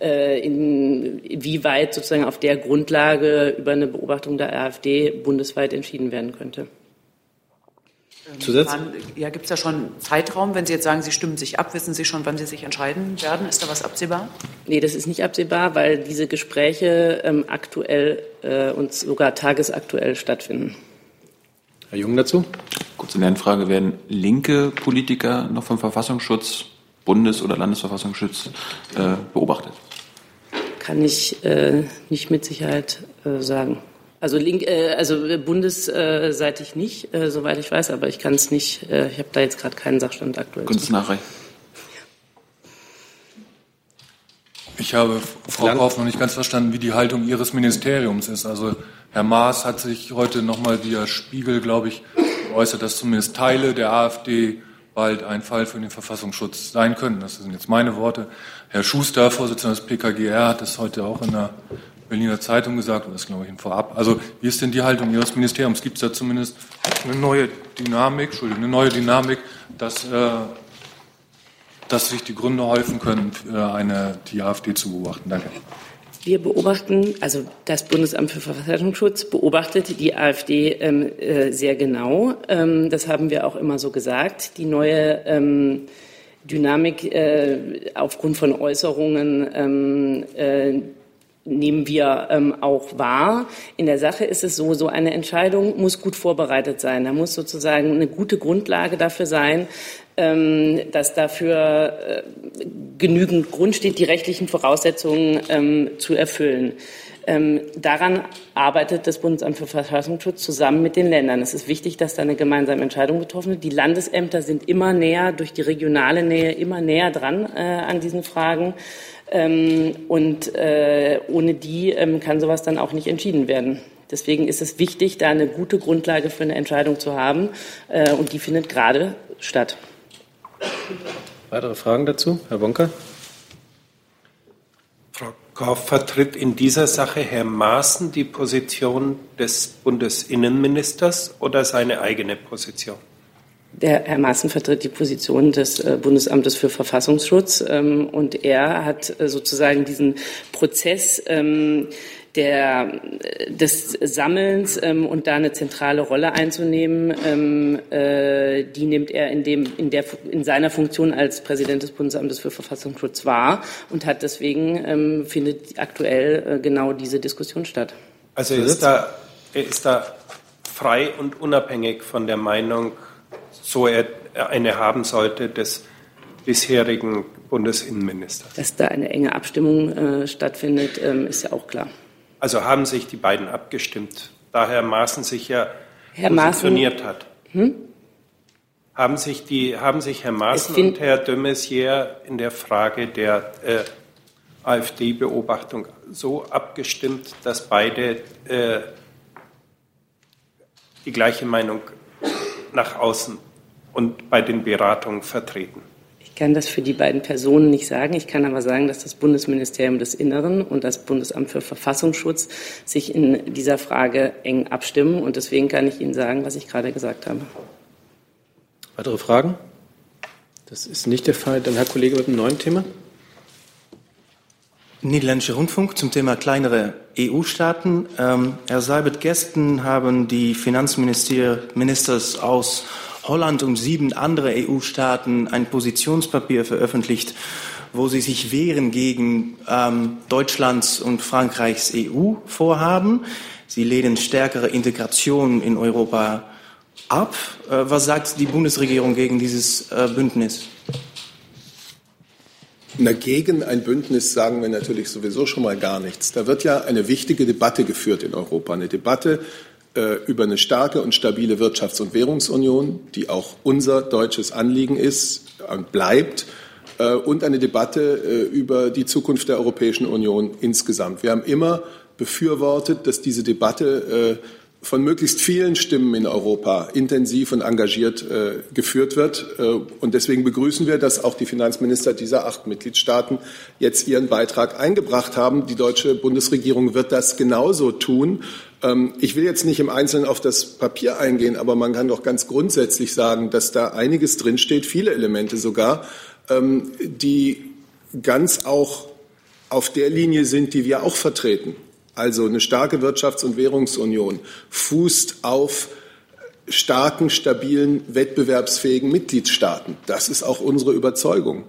äh, inwieweit sozusagen auf der Grundlage über eine Beobachtung der AfD bundesweit entschieden werden könnte. Zusatz? Ja, gibt es da schon einen Zeitraum? Wenn Sie jetzt sagen, Sie stimmen sich ab, wissen Sie schon, wann Sie sich entscheiden werden? Ist da was absehbar? Nee, das ist nicht absehbar, weil diese Gespräche ähm, aktuell äh, und sogar tagesaktuell stattfinden. Herr Jung dazu? Kurze Lernfrage. Werden linke Politiker noch vom Verfassungsschutz, Bundes- oder Landesverfassungsschutz äh, beobachtet? Kann ich äh, nicht mit Sicherheit äh, sagen. Also, link, äh, also bundesseitig nicht, äh, soweit ich weiß, aber ich kann es nicht, äh, ich habe da jetzt gerade keinen Sachstand aktuell. Nachreichen? Ich habe, Frau Kauf, noch nicht ganz verstanden, wie die Haltung Ihres Ministeriums ist. Also Herr Maas hat sich heute nochmal via Spiegel, glaube ich, geäußert, dass zumindest Teile der AfD bald ein Fall für den Verfassungsschutz sein können. Das sind jetzt meine Worte. Herr Schuster, Vorsitzender des PKGR, hat das heute auch in der Berliner Zeitung gesagt, und das glaube ich Ihnen vorab. Also wie ist denn die Haltung Ihres Ministeriums? Gibt es da zumindest eine neue Dynamik, Entschuldigung, eine neue Dynamik, dass, äh, dass sich die Gründe häufen können, für eine, die AfD zu beobachten? Danke. Wir beobachten, also das Bundesamt für Verfassungsschutz beobachtet die AfD ähm, äh, sehr genau. Ähm, das haben wir auch immer so gesagt. Die neue ähm, Dynamik äh, aufgrund von Äußerungen ähm, äh, nehmen wir ähm, auch wahr. In der Sache ist es so, so eine Entscheidung muss gut vorbereitet sein. Da muss sozusagen eine gute Grundlage dafür sein, ähm, dass dafür äh, genügend Grund steht, die rechtlichen Voraussetzungen ähm, zu erfüllen. Ähm, daran arbeitet das Bundesamt für Verfassungsschutz zusammen mit den Ländern. Es ist wichtig, dass da eine gemeinsame Entscheidung getroffen wird. Die Landesämter sind immer näher, durch die regionale Nähe immer näher dran äh, an diesen Fragen. Ähm, und äh, ohne die ähm, kann sowas dann auch nicht entschieden werden. Deswegen ist es wichtig, da eine gute Grundlage für eine Entscheidung zu haben. Äh, und die findet gerade statt. Weitere Fragen dazu? Herr Wonka? Frau Kauf vertritt in dieser Sache Herr Maaßen die Position des Bundesinnenministers oder seine eigene Position? Der Herr Maaßen vertritt die Position des äh, Bundesamtes für Verfassungsschutz ähm, und er hat äh, sozusagen diesen Prozess ähm, der, äh, des Sammelns ähm, und da eine zentrale Rolle einzunehmen, ähm, äh, die nimmt er in, dem, in, der, in seiner Funktion als Präsident des Bundesamtes für Verfassungsschutz wahr und hat deswegen ähm, findet aktuell äh, genau diese Diskussion statt. Also ist da, er ist da frei und unabhängig von der Meinung so er eine haben sollte, des bisherigen Bundesinnenministers. Dass da eine enge Abstimmung äh, stattfindet, ähm, ist ja auch klar. Also haben sich die beiden abgestimmt, da Herr Maaßen sich ja Herr positioniert Maaßen, hat. Hm? Haben sich, die, haben sich Herr Maaßen und Herr de Maizière in der Frage der äh, AfD-Beobachtung so abgestimmt, dass beide äh, die gleiche Meinung nach außen und bei den Beratungen vertreten? Ich kann das für die beiden Personen nicht sagen. Ich kann aber sagen, dass das Bundesministerium des Inneren und das Bundesamt für Verfassungsschutz sich in dieser Frage eng abstimmen. Und deswegen kann ich Ihnen sagen, was ich gerade gesagt habe. Weitere Fragen? Das ist nicht der Fall. Dann Herr Kollege mit einem neuen Thema. Niederländischer Rundfunk zum Thema kleinere EU-Staaten. Ähm, Herr Seibert, gestern haben die Finanzministers aus Holland und sieben andere EU-Staaten ein Positionspapier veröffentlicht, wo sie sich wehren gegen ähm, Deutschlands und Frankreichs EU-Vorhaben. Sie lehnen stärkere Integration in Europa ab. Äh, was sagt die Bundesregierung gegen dieses äh, Bündnis? Na, gegen ein Bündnis sagen wir natürlich sowieso schon mal gar nichts. Da wird ja eine wichtige Debatte geführt in Europa, eine Debatte über eine starke und stabile Wirtschafts- und Währungsunion, die auch unser deutsches Anliegen ist und bleibt. äh, und eine Debatte äh, über die Zukunft der Europäischen Union insgesamt. Wir haben immer befürwortet, dass diese Debatte äh, von möglichst vielen Stimmen in Europa intensiv und engagiert äh, geführt wird. Äh, und deswegen begrüßen wir, dass auch die Finanzminister dieser acht Mitgliedstaaten jetzt ihren Beitrag eingebracht haben. Die deutsche Bundesregierung wird das genauso tun. Ähm, ich will jetzt nicht im Einzelnen auf das Papier eingehen, aber man kann doch ganz grundsätzlich sagen, dass da einiges drinsteht, viele Elemente sogar, ähm, die ganz auch auf der Linie sind, die wir auch vertreten. Also eine starke Wirtschafts- und Währungsunion fußt auf starken, stabilen, wettbewerbsfähigen Mitgliedstaaten. Das ist auch unsere Überzeugung.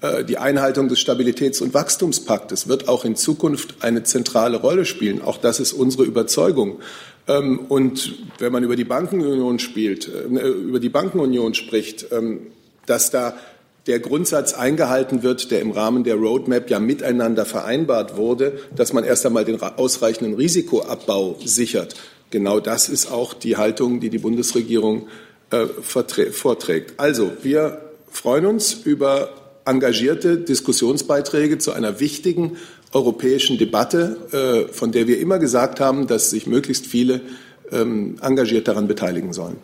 Äh, die Einhaltung des Stabilitäts- und Wachstumspaktes wird auch in Zukunft eine zentrale Rolle spielen. Auch das ist unsere Überzeugung. Ähm, und wenn man über die Bankenunion spielt, äh, über die Bankenunion spricht, ähm, dass da der Grundsatz eingehalten wird, der im Rahmen der Roadmap ja miteinander vereinbart wurde, dass man erst einmal den ausreichenden Risikoabbau sichert. Genau das ist auch die Haltung, die die Bundesregierung äh, vorträgt. Also, wir freuen uns über engagierte Diskussionsbeiträge zu einer wichtigen europäischen Debatte, äh, von der wir immer gesagt haben, dass sich möglichst viele ähm, engagiert daran beteiligen sollen.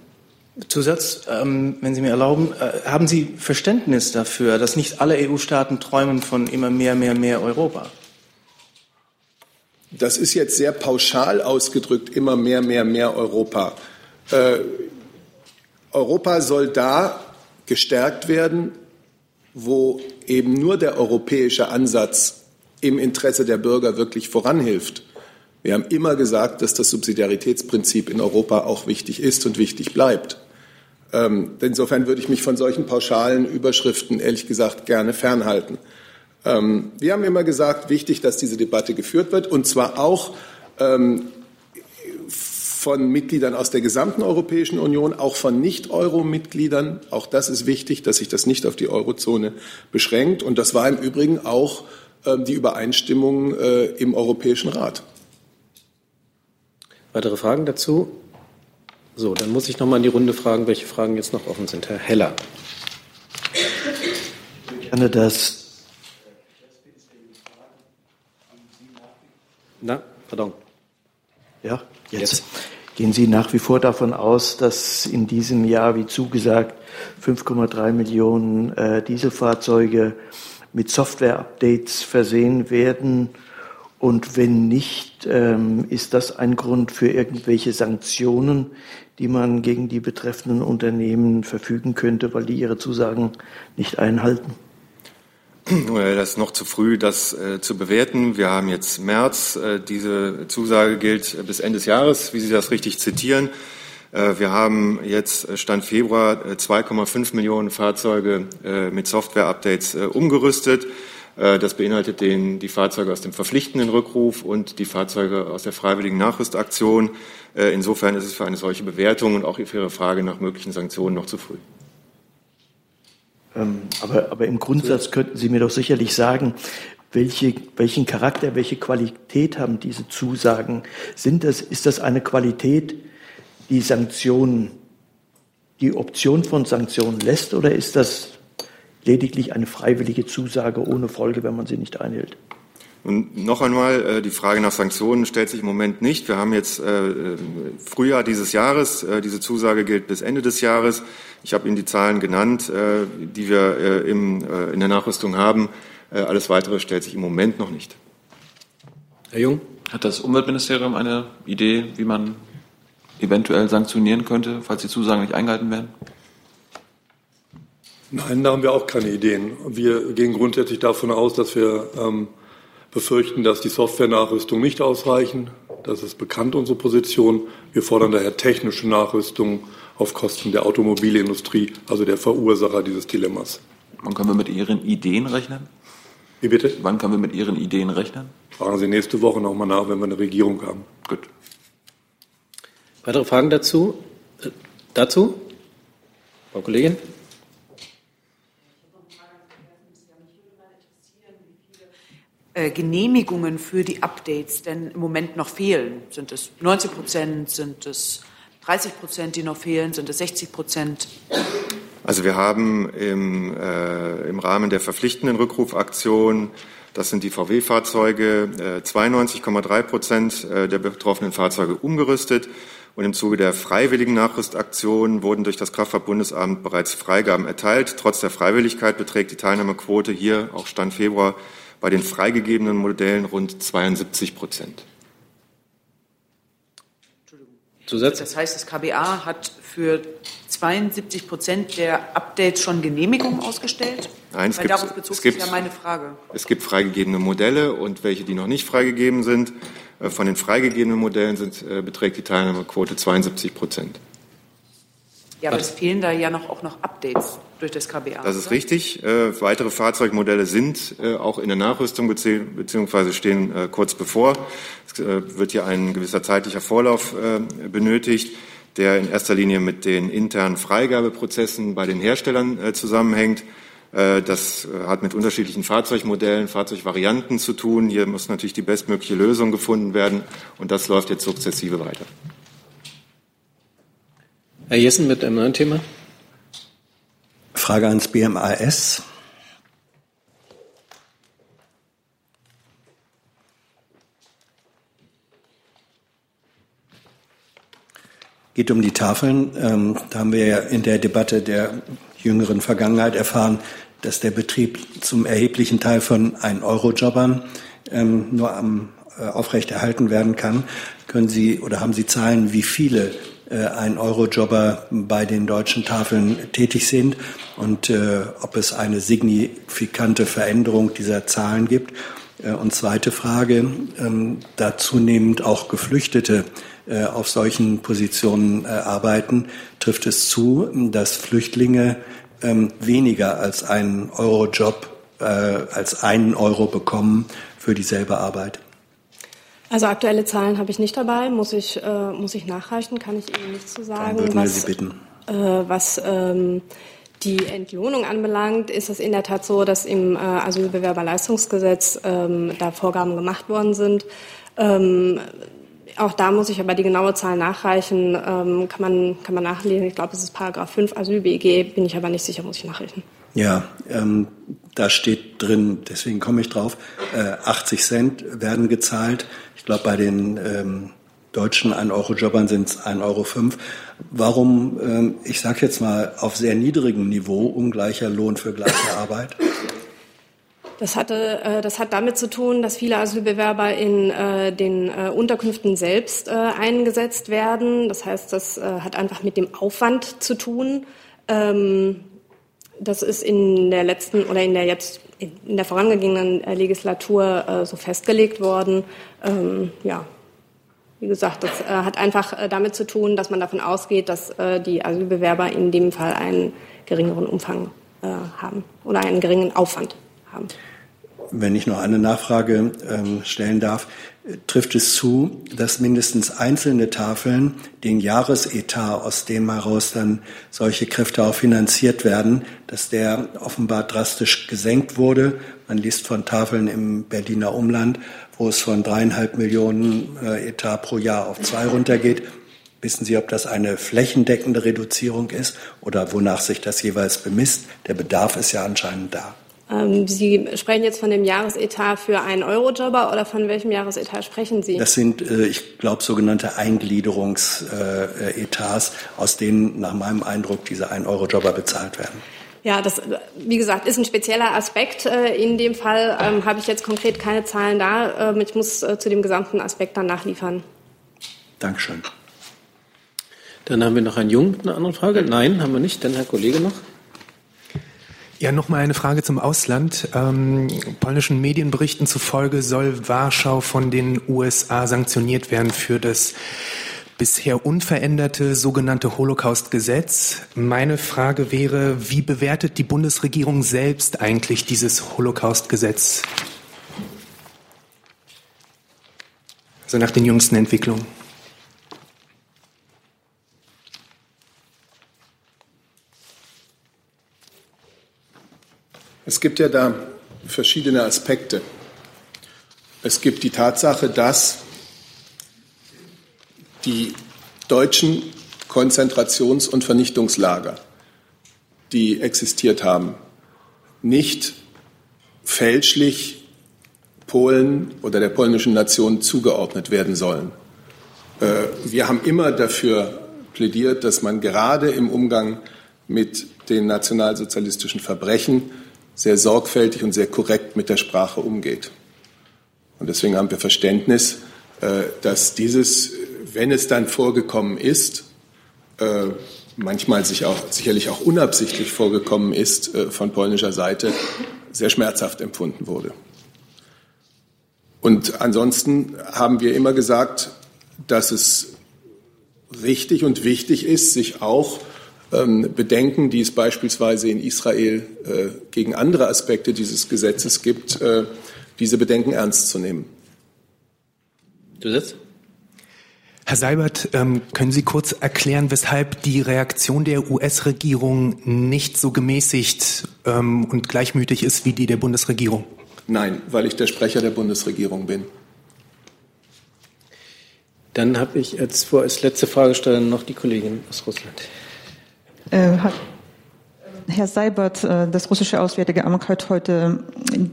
Zusatz, ähm, wenn Sie mir erlauben, äh, haben Sie Verständnis dafür, dass nicht alle EU-Staaten träumen von immer mehr, mehr, mehr Europa? Das ist jetzt sehr pauschal ausgedrückt, immer mehr, mehr, mehr Europa. Äh, Europa soll da gestärkt werden, wo eben nur der europäische Ansatz im Interesse der Bürger wirklich voranhilft. Wir haben immer gesagt, dass das Subsidiaritätsprinzip in Europa auch wichtig ist und wichtig bleibt. Ähm, insofern würde ich mich von solchen pauschalen Überschriften ehrlich gesagt gerne fernhalten. Ähm, wir haben immer gesagt, wichtig, dass diese Debatte geführt wird, und zwar auch ähm, von Mitgliedern aus der gesamten Europäischen Union, auch von Nicht-Euro-Mitgliedern. Auch das ist wichtig, dass sich das nicht auf die Eurozone beschränkt. Und das war im Übrigen auch äh, die Übereinstimmung äh, im Europäischen Rat. Weitere Fragen dazu? So, dann muss ich noch mal in die Runde fragen, welche Fragen jetzt noch offen sind. Herr Heller. Gerne das. Na, pardon. Ja, jetzt. jetzt. Gehen Sie nach wie vor davon aus, dass in diesem Jahr, wie zugesagt, 5,3 Millionen äh, Dieselfahrzeuge mit Software-Updates versehen werden? Und wenn nicht, ähm, ist das ein Grund für irgendwelche Sanktionen, die man gegen die betreffenden Unternehmen verfügen könnte, weil die ihre Zusagen nicht einhalten? Das ist noch zu früh, das äh, zu bewerten. Wir haben jetzt März. Äh, diese Zusage gilt bis Ende des Jahres, wie Sie das richtig zitieren. Äh, wir haben jetzt äh, Stand Februar 2,5 äh, Millionen Fahrzeuge äh, mit Software-Updates umgerüstet. Das beinhaltet den, die Fahrzeuge aus dem verpflichtenden Rückruf und die Fahrzeuge aus der freiwilligen Nachrüstaktion. Äh, insofern ist es für eine solche Bewertung und auch für Ihre Frage nach möglichen Sanktionen noch zu früh. Ähm, aber, aber im Grundsatz könnten Sie mir doch sicherlich sagen, welche, welchen Charakter, welche Qualität haben diese Zusagen? Sind das, ist das eine Qualität, die Sanktionen, die Option von Sanktionen lässt, oder ist das lediglich eine freiwillige Zusage ohne Folge, wenn man sie nicht einhält? Und noch einmal, äh, die Frage nach Sanktionen stellt sich im Moment nicht. Wir haben jetzt äh, Frühjahr dieses Jahres. Äh, diese Zusage gilt bis Ende des Jahres. Ich habe Ihnen die Zahlen genannt, die wir in der Nachrüstung haben. Alles Weitere stellt sich im Moment noch nicht. Herr Jung, hat das Umweltministerium eine Idee, wie man eventuell sanktionieren könnte, falls die Zusagen nicht eingehalten werden? Nein, da haben wir auch keine Ideen. Wir gehen grundsätzlich davon aus, dass wir ähm, befürchten, dass die Software-Nachrüstung nicht ausreichen. Das ist bekannt, unsere Position. Wir fordern daher technische Nachrüstung auf Kosten der Automobilindustrie, also der Verursacher dieses Dilemmas. Wann können wir mit Ihren Ideen rechnen? Wie bitte? Wann können wir mit Ihren Ideen rechnen? Fragen Sie nächste Woche nochmal nach, wenn wir eine Regierung haben. Gut. Weitere Fragen dazu? Äh, dazu? Frau Kollegin? Genehmigungen für die Updates denn im Moment noch fehlen? Sind es 90 Prozent? Sind es 30 Prozent, die noch fehlen? Sind es 60 Prozent? Also wir haben im, äh, im Rahmen der verpflichtenden Rückrufaktion, das sind die VW-Fahrzeuge, äh, 92,3 Prozent äh, der betroffenen Fahrzeuge umgerüstet. Und im Zuge der freiwilligen Nachrüstaktion wurden durch das Kraftfahrtbundesamt bereits Freigaben erteilt. Trotz der Freiwilligkeit beträgt die Teilnahmequote hier, auch Stand Februar, bei den freigegebenen Modellen rund 72 Prozent. Zusatz? Das heißt, das KBA hat für 72 Prozent der Updates schon Genehmigungen ausgestellt? Nein, es Weil gibt, darauf bezog es gibt, sich ja meine Frage. Es gibt freigegebene Modelle und welche, die noch nicht freigegeben sind. Äh, Von den freigegebenen Modellen sind, äh, beträgt die Teilnahmequote 72 Prozent. Ja, aber es fehlen da ja noch, auch noch Updates durch das KBA. Das ist oder? richtig. Äh, weitere Fahrzeugmodelle sind äh, auch in der Nachrüstung bezieh beziehungsweise stehen äh, kurz bevor. Es äh, wird hier ein gewisser zeitlicher Vorlauf äh, benötigt, der in erster Linie mit den internen Freigabeprozessen bei den Herstellern äh, zusammenhängt. Das hat mit unterschiedlichen Fahrzeugmodellen, Fahrzeugvarianten zu tun. Hier muss natürlich die bestmögliche Lösung gefunden werden und das läuft jetzt sukzessive weiter. Herr Jessen mit einem neuen Thema. Frage ans BMAS. Geht um die Tafeln. Ähm, da haben wir ja in der Debatte der jüngeren Vergangenheit erfahren, dass der Betrieb zum erheblichen Teil von 1-Euro-Jobbern ähm, nur am, äh, aufrechterhalten werden kann. Können Sie oder haben Sie Zahlen, wie viele äh, 1-Euro-Jobber bei den deutschen Tafeln tätig sind und äh, ob es eine signifikante Veränderung dieser Zahlen gibt? Äh, Und zweite Frage, ähm, da zunehmend auch Geflüchtete auf solchen Positionen arbeiten, trifft es zu, dass Flüchtlinge ähm, weniger als einen Euro-Job, als einen Euro bekommen für dieselbe Arbeit? Also aktuelle Zahlen habe ich nicht dabei, muss ich, äh, muss ich nachreichen, kann ich Ihnen nicht zu sagen. Dann würden wir was, Sie bitten. Äh, was ähm, die Entlohnung anbelangt, ist es in der Tat so, dass im äh, Asylbewerberleistungsgesetz ähm, da Vorgaben gemacht worden sind. Ähm, auch da muss ich aber die genaue Zahl nachreichen, ähm, kann, man, kann man nachlesen. Ich glaube, es ist Paragraph 5 Asyl-BG, bin ich aber nicht sicher, muss ich nachreichen. Ja, ähm, da steht drin, deswegen komme ich drauf, äh, 80 Cent werden gezahlt. Ich glaube, bei den ähm, deutschen 1-Euro-Jobbern sind es 1,05 Euro. Warum, ähm, ich sage jetzt mal, auf sehr niedrigem Niveau ungleicher Lohn für gleiche Arbeit? Das, hatte, äh, das hat damit zu tun, dass viele Asylbewerber in äh, den äh, Unterkünften selbst äh, eingesetzt werden. Das heißt, das äh, hat einfach mit dem Aufwand zu tun. Ähm, das ist in der letzten oder in der jetzt in der vorangegangenen äh, Legislatur äh, so festgelegt worden. Ähm, ja, wie gesagt, das äh, hat einfach äh, damit zu tun, dass man davon ausgeht, dass äh, die Asylbewerber in dem Fall einen geringeren Umfang äh, haben oder einen geringen Aufwand haben. Wenn ich noch eine Nachfrage ähm, stellen darf, trifft es zu, dass mindestens einzelne Tafeln den Jahresetat, aus dem heraus dann solche Kräfte auch finanziert werden, dass der offenbar drastisch gesenkt wurde. Man liest von Tafeln im Berliner Umland, wo es von dreieinhalb Millionen äh, Etat pro Jahr auf zwei runtergeht. Wissen Sie, ob das eine flächendeckende Reduzierung ist oder wonach sich das jeweils bemisst? Der Bedarf ist ja anscheinend da. Ähm, Sie sprechen jetzt von dem Jahresetat für einen Eurojobber oder von welchem Jahresetat sprechen Sie? Das sind, äh, ich glaube, sogenannte Eingliederungsetats, aus denen nach meinem Eindruck diese 1-Euro-Jobber bezahlt werden. Ja, das, wie gesagt, ist ein spezieller Aspekt. Äh, In dem Fall ähm, habe ich jetzt konkret keine Zahlen da. Ähm, Ich muss äh, zu dem gesamten Aspekt dann nachliefern. Dankeschön. Dann haben wir noch einen Jung, eine andere Frage? Nein, haben wir nicht. Dann Herr Kollege noch. Ja, nochmal eine Frage zum Ausland. Ähm, polnischen Medienberichten zufolge soll Warschau von den USA sanktioniert werden für das bisher unveränderte sogenannte Holocaust-Gesetz. Meine Frage wäre, wie bewertet die Bundesregierung selbst eigentlich dieses Holocaust-Gesetz? Also nach den jüngsten Entwicklungen. Es gibt ja da verschiedene Aspekte. Es gibt die Tatsache, dass die deutschen Konzentrations- und Vernichtungslager, die existiert haben, nicht fälschlich Polen oder der polnischen Nation zugeordnet werden sollen. Äh, wir haben immer dafür plädiert, dass man gerade im Umgang mit den nationalsozialistischen Verbrechen sehr sorgfältig und sehr korrekt mit der Sprache umgeht. Und deswegen haben wir Verständnis, äh, dass dieses, wenn es dann vorgekommen ist, äh, manchmal sich auch, sicherlich auch unabsichtlich vorgekommen ist äh, von polnischer Seite, sehr schmerzhaft empfunden wurde. Und ansonsten haben wir immer gesagt, dass es richtig und wichtig ist, sich auch Bedenken, die es beispielsweise in Israel äh, gegen andere Aspekte dieses Gesetzes gibt, äh, diese Bedenken ernst zu nehmen. Du sitzt? Herr Seibert, ähm, können Sie kurz erklären, weshalb die Reaktion der US-Regierung nicht so gemäßigt ähm, und gleichmütig ist wie die der Bundesregierung? Nein, weil ich der Sprecher der Bundesregierung bin. Dann habe ich als, vor, als letzte Fragesteller noch die Kollegin aus Russland. Äh, Herr Seibert, äh, das russische Auswärtige Amt hat heute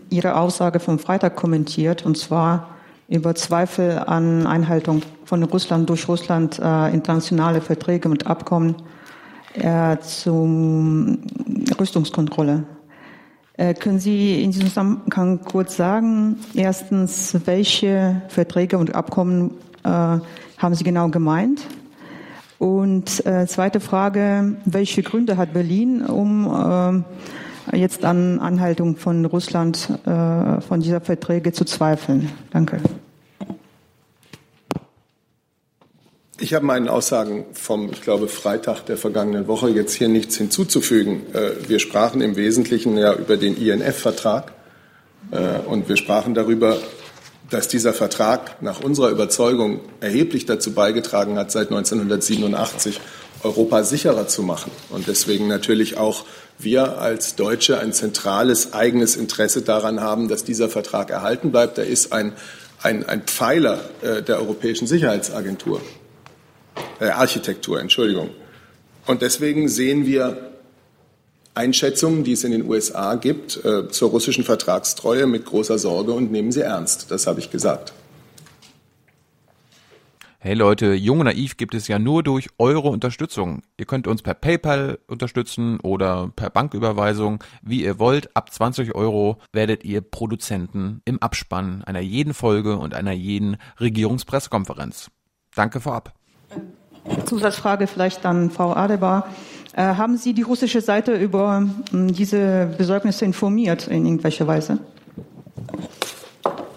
Ihre Aussage vom Freitag kommentiert, und zwar über Zweifel an Einhaltung von Russland durch Russland äh, internationale Verträge und Abkommen äh, zur Rüstungskontrolle. Äh, können Sie in diesem Zusammenhang kurz sagen, erstens, welche Verträge und Abkommen äh, haben Sie genau gemeint? Und äh, zweite Frage, welche Gründe hat Berlin, um äh, jetzt an Anhaltung von Russland äh, von dieser Verträge zu zweifeln? Danke. Ich habe meinen Aussagen vom, ich glaube, Freitag der vergangenen Woche jetzt hier nichts hinzuzufügen. Äh, wir sprachen im Wesentlichen ja über den INF-Vertrag äh, und wir sprachen darüber, dass dieser Vertrag nach unserer Überzeugung erheblich dazu beigetragen hat, seit 1987 Europa sicherer zu machen und deswegen natürlich auch wir als Deutsche ein zentrales eigenes Interesse daran haben, dass dieser Vertrag erhalten bleibt. Er ist ein, ein, ein Pfeiler äh, der Europäischen Sicherheitsagentur äh, Architektur, Entschuldigung. Und deswegen sehen wir Einschätzungen, die es in den USA gibt, äh, zur russischen Vertragstreue mit großer Sorge und nehmen sie ernst. Das habe ich gesagt. Hey Leute, Jung und Naiv gibt es ja nur durch eure Unterstützung. Ihr könnt uns per PayPal unterstützen oder per Banküberweisung, wie ihr wollt. Ab 20 Euro werdet ihr Produzenten im Abspann einer jeden Folge und einer jeden Regierungspressekonferenz. Danke vorab. Zusatzfrage vielleicht an Frau Adebar. Äh, haben Sie die russische Seite über ähm, diese Besorgnisse informiert in irgendwelcher Weise?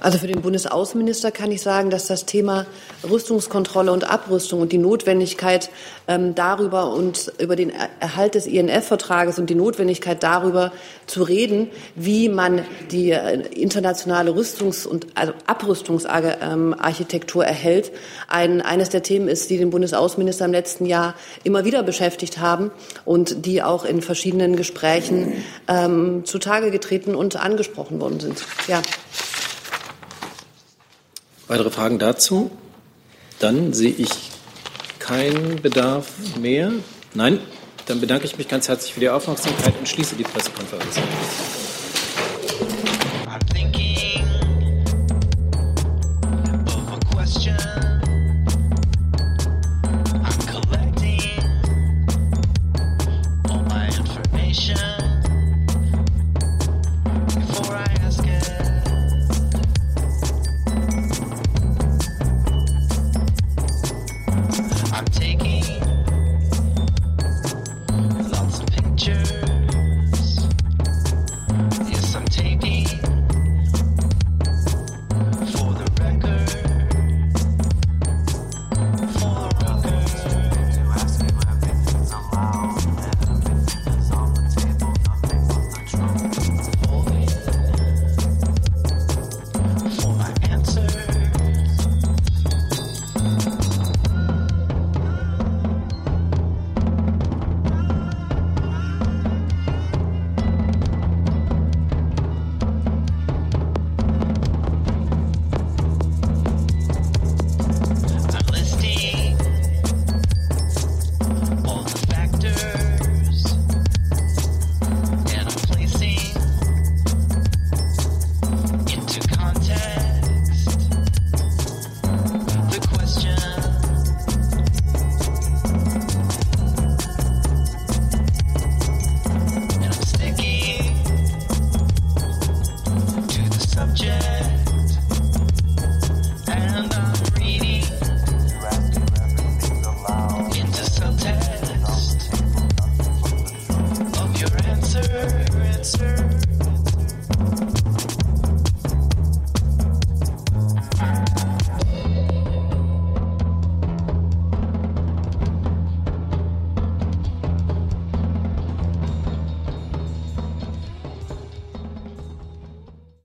Also für den Bundesaußenminister kann ich sagen, dass das Thema Rüstungskontrolle und Abrüstung und die Notwendigkeit ähm, darüber und über den Erhalt des INF-Vertrages und die Notwendigkeit darüber zu reden, wie man die äh, internationale Rüstungs- und also Abrüstungsarchitektur erhält, ein, eines der Themen ist, die den Bundesaußenminister im letzten Jahr immer wieder beschäftigt haben und die auch in verschiedenen Gesprächen ähm, zutage getreten und angesprochen worden sind. Ja. Weitere Fragen dazu? Dann sehe ich keinen Bedarf mehr. Nein? Dann bedanke ich mich ganz herzlich für die Aufmerksamkeit und schließe die Pressekonferenz.